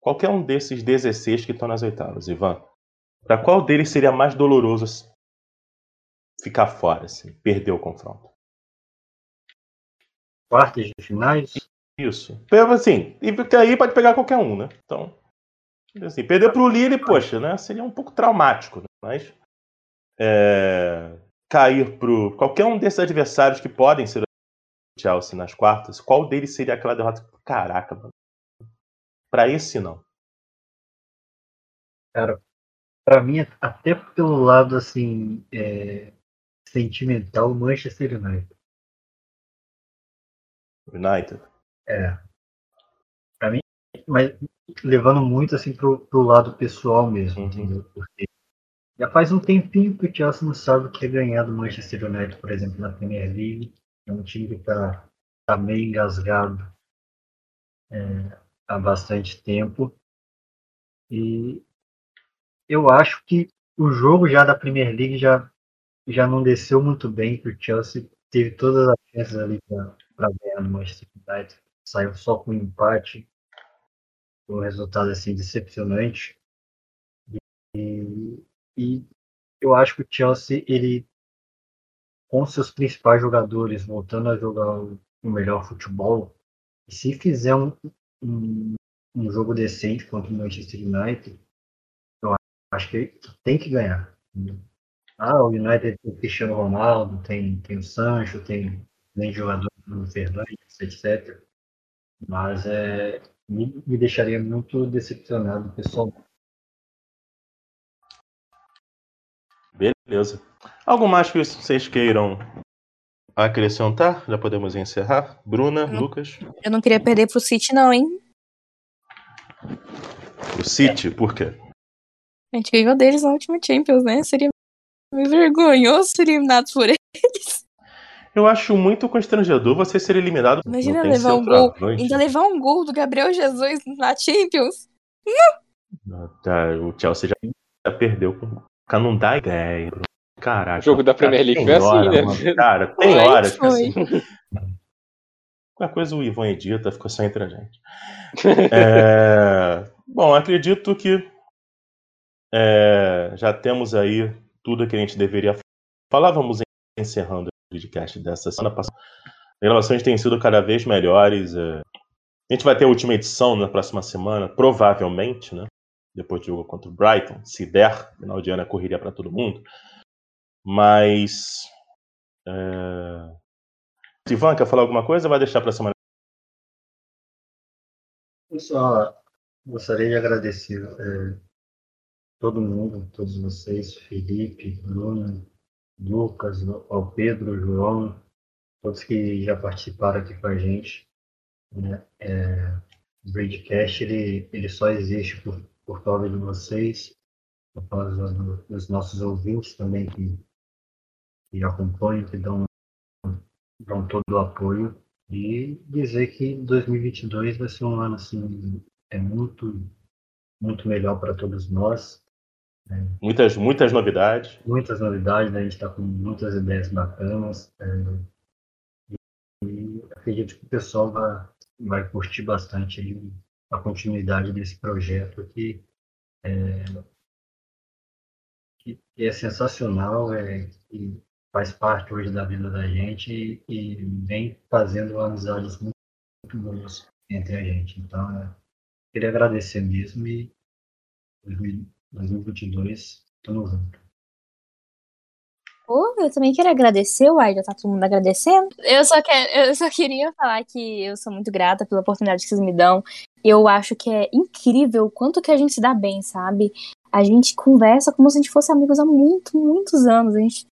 Qualquer um desses 16 que estão nas oitavas, Ivan. Para qual deles seria mais doloroso ficar fora, assim, perder o confronto? Quartas de finais. Isso. Assim, e aí pode pegar qualquer um, né? Então, assim, perder pro Lille, poxa, né? Seria um pouco traumático, né? Mas é, cair pro qualquer um desses adversários que podem ser o Chelsea nas quartas, qual deles seria aquela derrota? Caraca, mano. Pra esse não. Cara, pra mim, até pelo lado assim é, sentimental, Manchester United. United. É. Pra mim, mas levando muito assim pro, pro lado pessoal mesmo, uhum. entendeu? Porque já faz um tempinho que o Chelsea não sabe o que é ganhar do Manchester United, por exemplo, na Premier League. É um time que tá, tá meio engasgado é, há bastante tempo. E eu acho que o jogo já da Premier League já, já não desceu muito bem, porque o Chelsea teve todas as chances ali para para ganhar no Manchester United. Saiu só com um empate. um resultado assim decepcionante. E, e eu acho que o Chelsea, ele, com seus principais jogadores voltando a jogar o, melhor futebol, se fizer um, um, um, jogo decente contra o Manchester United, eu acho que tem que ganhar. Ah, o United tem o Cristiano Ronaldo, tem, tem o Sancho, tem, tem jogador no Fernandes, etc. Mas é, me, me deixaria muito decepcionado pessoal. Beleza. Algo mais que vocês queiram acrescentar? Já podemos encerrar? Bruna, não, Lucas? Eu não queria perder pro City, não, hein? O City, por quê? A gente ganhou deles na última Champions, né? Seria vergonhoso ser eliminado por eles. Eu acho muito constrangedor você ser eliminado. Imagina levar um gol. Ainda levar um gol do Gabriel Jesus na Champions. Não. Tá, o Chelsea já, perdeu. Cara, não dá ideia. Caraca. O jogo da Premier League foi assim, né? Mano. Cara, tem foi, horas que assim. Qualquer coisa o Ivan edita, ficou só entre a gente. *laughs* É... Bom, acredito que é... já temos aí tudo que a gente deveria falar. Vamos encerrando podcast dessa semana passada. As gravações têm sido cada vez melhores. É... A gente vai ter a última edição na próxima semana, provavelmente, né? Depois do jogo contra o Brighton, se der, final de ano é correria para todo mundo. Mas. É... Ivan, quer falar alguma coisa vai deixar para semana? Eu só gostaria de agradecer é, todo mundo, todos vocês, Felipe, Bruno, Lucas, ao Pedro, João, todos que já participaram aqui com a gente. Né? É, o Bridgecast ele, ele só existe por, por causa de vocês, por causa do, dos nossos ouvintes também que, que acompanham, que dão, dão todo o apoio. E dizer que 2022 vai ser um ano assim, é muito, muito melhor para todos nós. Muitas, muitas novidades. Muitas novidades, né? a gente está com muitas ideias bacanas. É, e acredito que o pessoal vai, vai curtir bastante a continuidade desse projeto que é, que é sensacional, é, que faz parte hoje da vida da gente e, e vem fazendo amizades muito, muito boas entre a gente. Então, é, queria agradecer mesmo e 2022, tamo junto. Oh, eu também quero agradecer, uai, já tá todo mundo agradecendo. Eu só, quer, *laughs* eu só queria falar que eu sou muito grata pela oportunidade que vocês me dão. Eu acho que é incrível o quanto que a gente se dá bem, sabe? A gente conversa como se a gente fosse amigos há muito, muitos anos. A gente,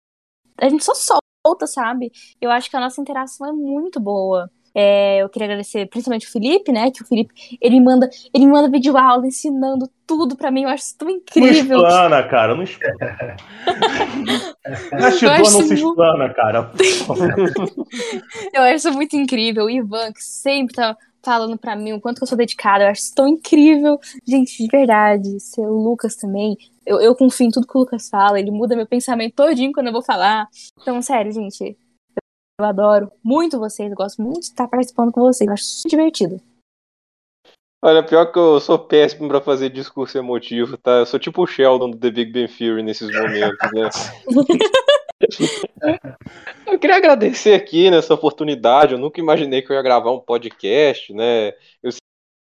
a gente só solta, sabe? Eu acho que a nossa interação é muito boa. É, eu queria agradecer principalmente o Felipe, né? Que o Felipe, ele manda, ele manda vídeo aula ensinando tudo pra mim. Eu acho isso tão incrível. Não explana, cara. Não explana. *laughs* Bastidor não se explana, cara. *laughs* eu acho isso muito incrível. O Ivan, que sempre tá falando para mim o quanto eu sou dedicada. Eu acho isso tão incrível. Gente, de verdade. Seu Lucas também. Eu, eu confio em tudo que o Lucas fala. Ele muda meu pensamento todinho quando eu vou falar. Então, sério, gente. Eu adoro muito vocês, eu gosto muito de estar participando com vocês, eu acho super divertido. Olha, pior que eu sou péssimo para fazer discurso emotivo, tá? Eu sou tipo o Sheldon do The Big Bang Theory nesses momentos, né? *laughs* eu queria agradecer aqui nessa oportunidade. Eu nunca imaginei que eu ia gravar um podcast, né? Eu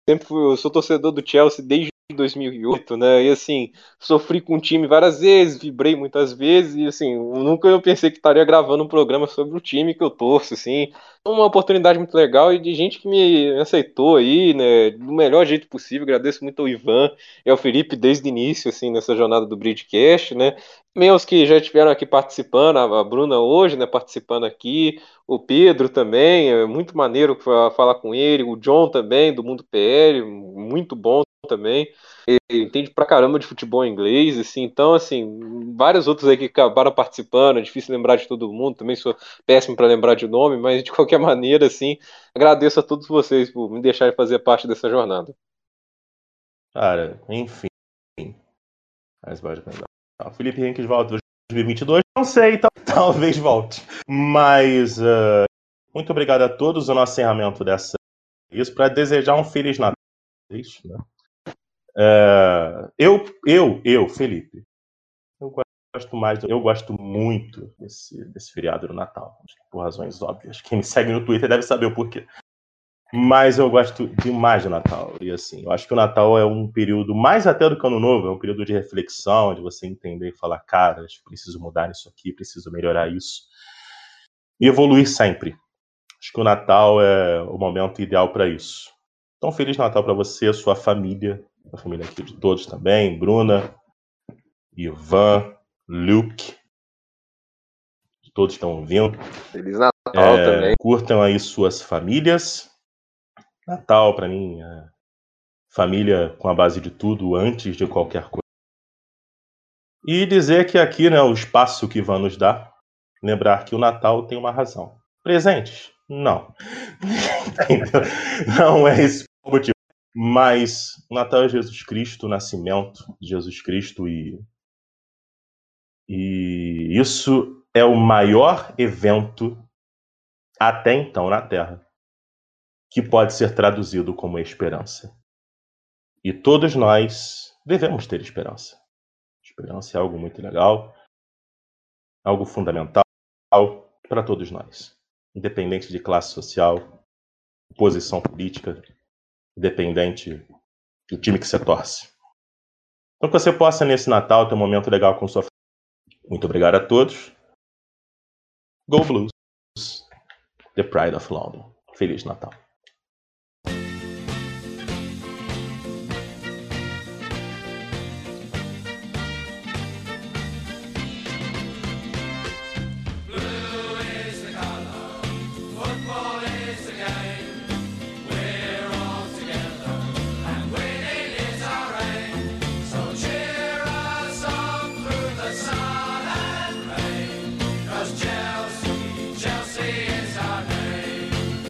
sempre fui, eu sou torcedor do Chelsea desde 2008, né? E assim, sofri com o time várias vezes, vibrei muitas vezes e assim, nunca eu pensei que estaria gravando um programa sobre o time que eu torço, assim. Uma oportunidade muito legal e de gente que me aceitou aí, né, do melhor jeito possível. Agradeço muito ao Ivan e ao Felipe desde o início, assim, nessa jornada do Bridgecast, né? Meus que já estiveram aqui participando, a Bruna hoje, né, participando aqui, o Pedro também, é muito maneiro falar com ele, o John também, do Mundo PL, muito bom também. Ele entende pra caramba de futebol inglês, assim, então, assim, vários outros aí que acabaram participando, é difícil lembrar de todo mundo, também sou péssimo para lembrar de nome, mas de qualquer *laughs* maneira, assim, agradeço a todos vocês por me deixarem fazer parte dessa jornada. Cara, enfim. O Felipe Henrique volta 2022, não sei, tal, *laughs* talvez volte. Mas uh, muito obrigado a todos. O nosso encerramento dessa. Isso para desejar um Feliz Natal. Isso, né? É, eu, eu, eu, Felipe, eu gosto mais, eu gosto muito desse, desse feriado do Natal, por razões óbvias. Quem me segue no Twitter deve saber o porquê. Mas eu gosto demais do Natal. E assim, eu acho que o Natal é um período, mais até do que o Ano Novo, é um período de reflexão, de você entender e falar, cara, preciso mudar isso aqui, preciso melhorar isso. E evoluir sempre. Acho que o Natal é o momento ideal para isso. Então, Feliz Natal para você, sua família, a família aqui de todos também, Bruna, Ivan, Luke, todos estão ouvindo. Feliz Natal é, também. Curtam aí suas famílias. Natal, para mim, é família com a base de tudo antes de qualquer coisa. E dizer que aqui, né, o espaço que Ivan nos dá, lembrar que o Natal tem uma razão. Presentes? Não. *laughs* Não é esse o motivo. Mas o Natal é Jesus Cristo, o nascimento de Jesus Cristo e e isso é o maior evento até então na Terra que pode ser traduzido como esperança. E todos nós devemos ter esperança. Esperança é algo muito legal, algo fundamental para todos nós, independente de classe social, posição política, independente do time que você torce. Então que você possa nesse Natal ter um momento legal com sua família. Muito obrigado a todos. Go Blues, The Pride of London. Feliz Natal.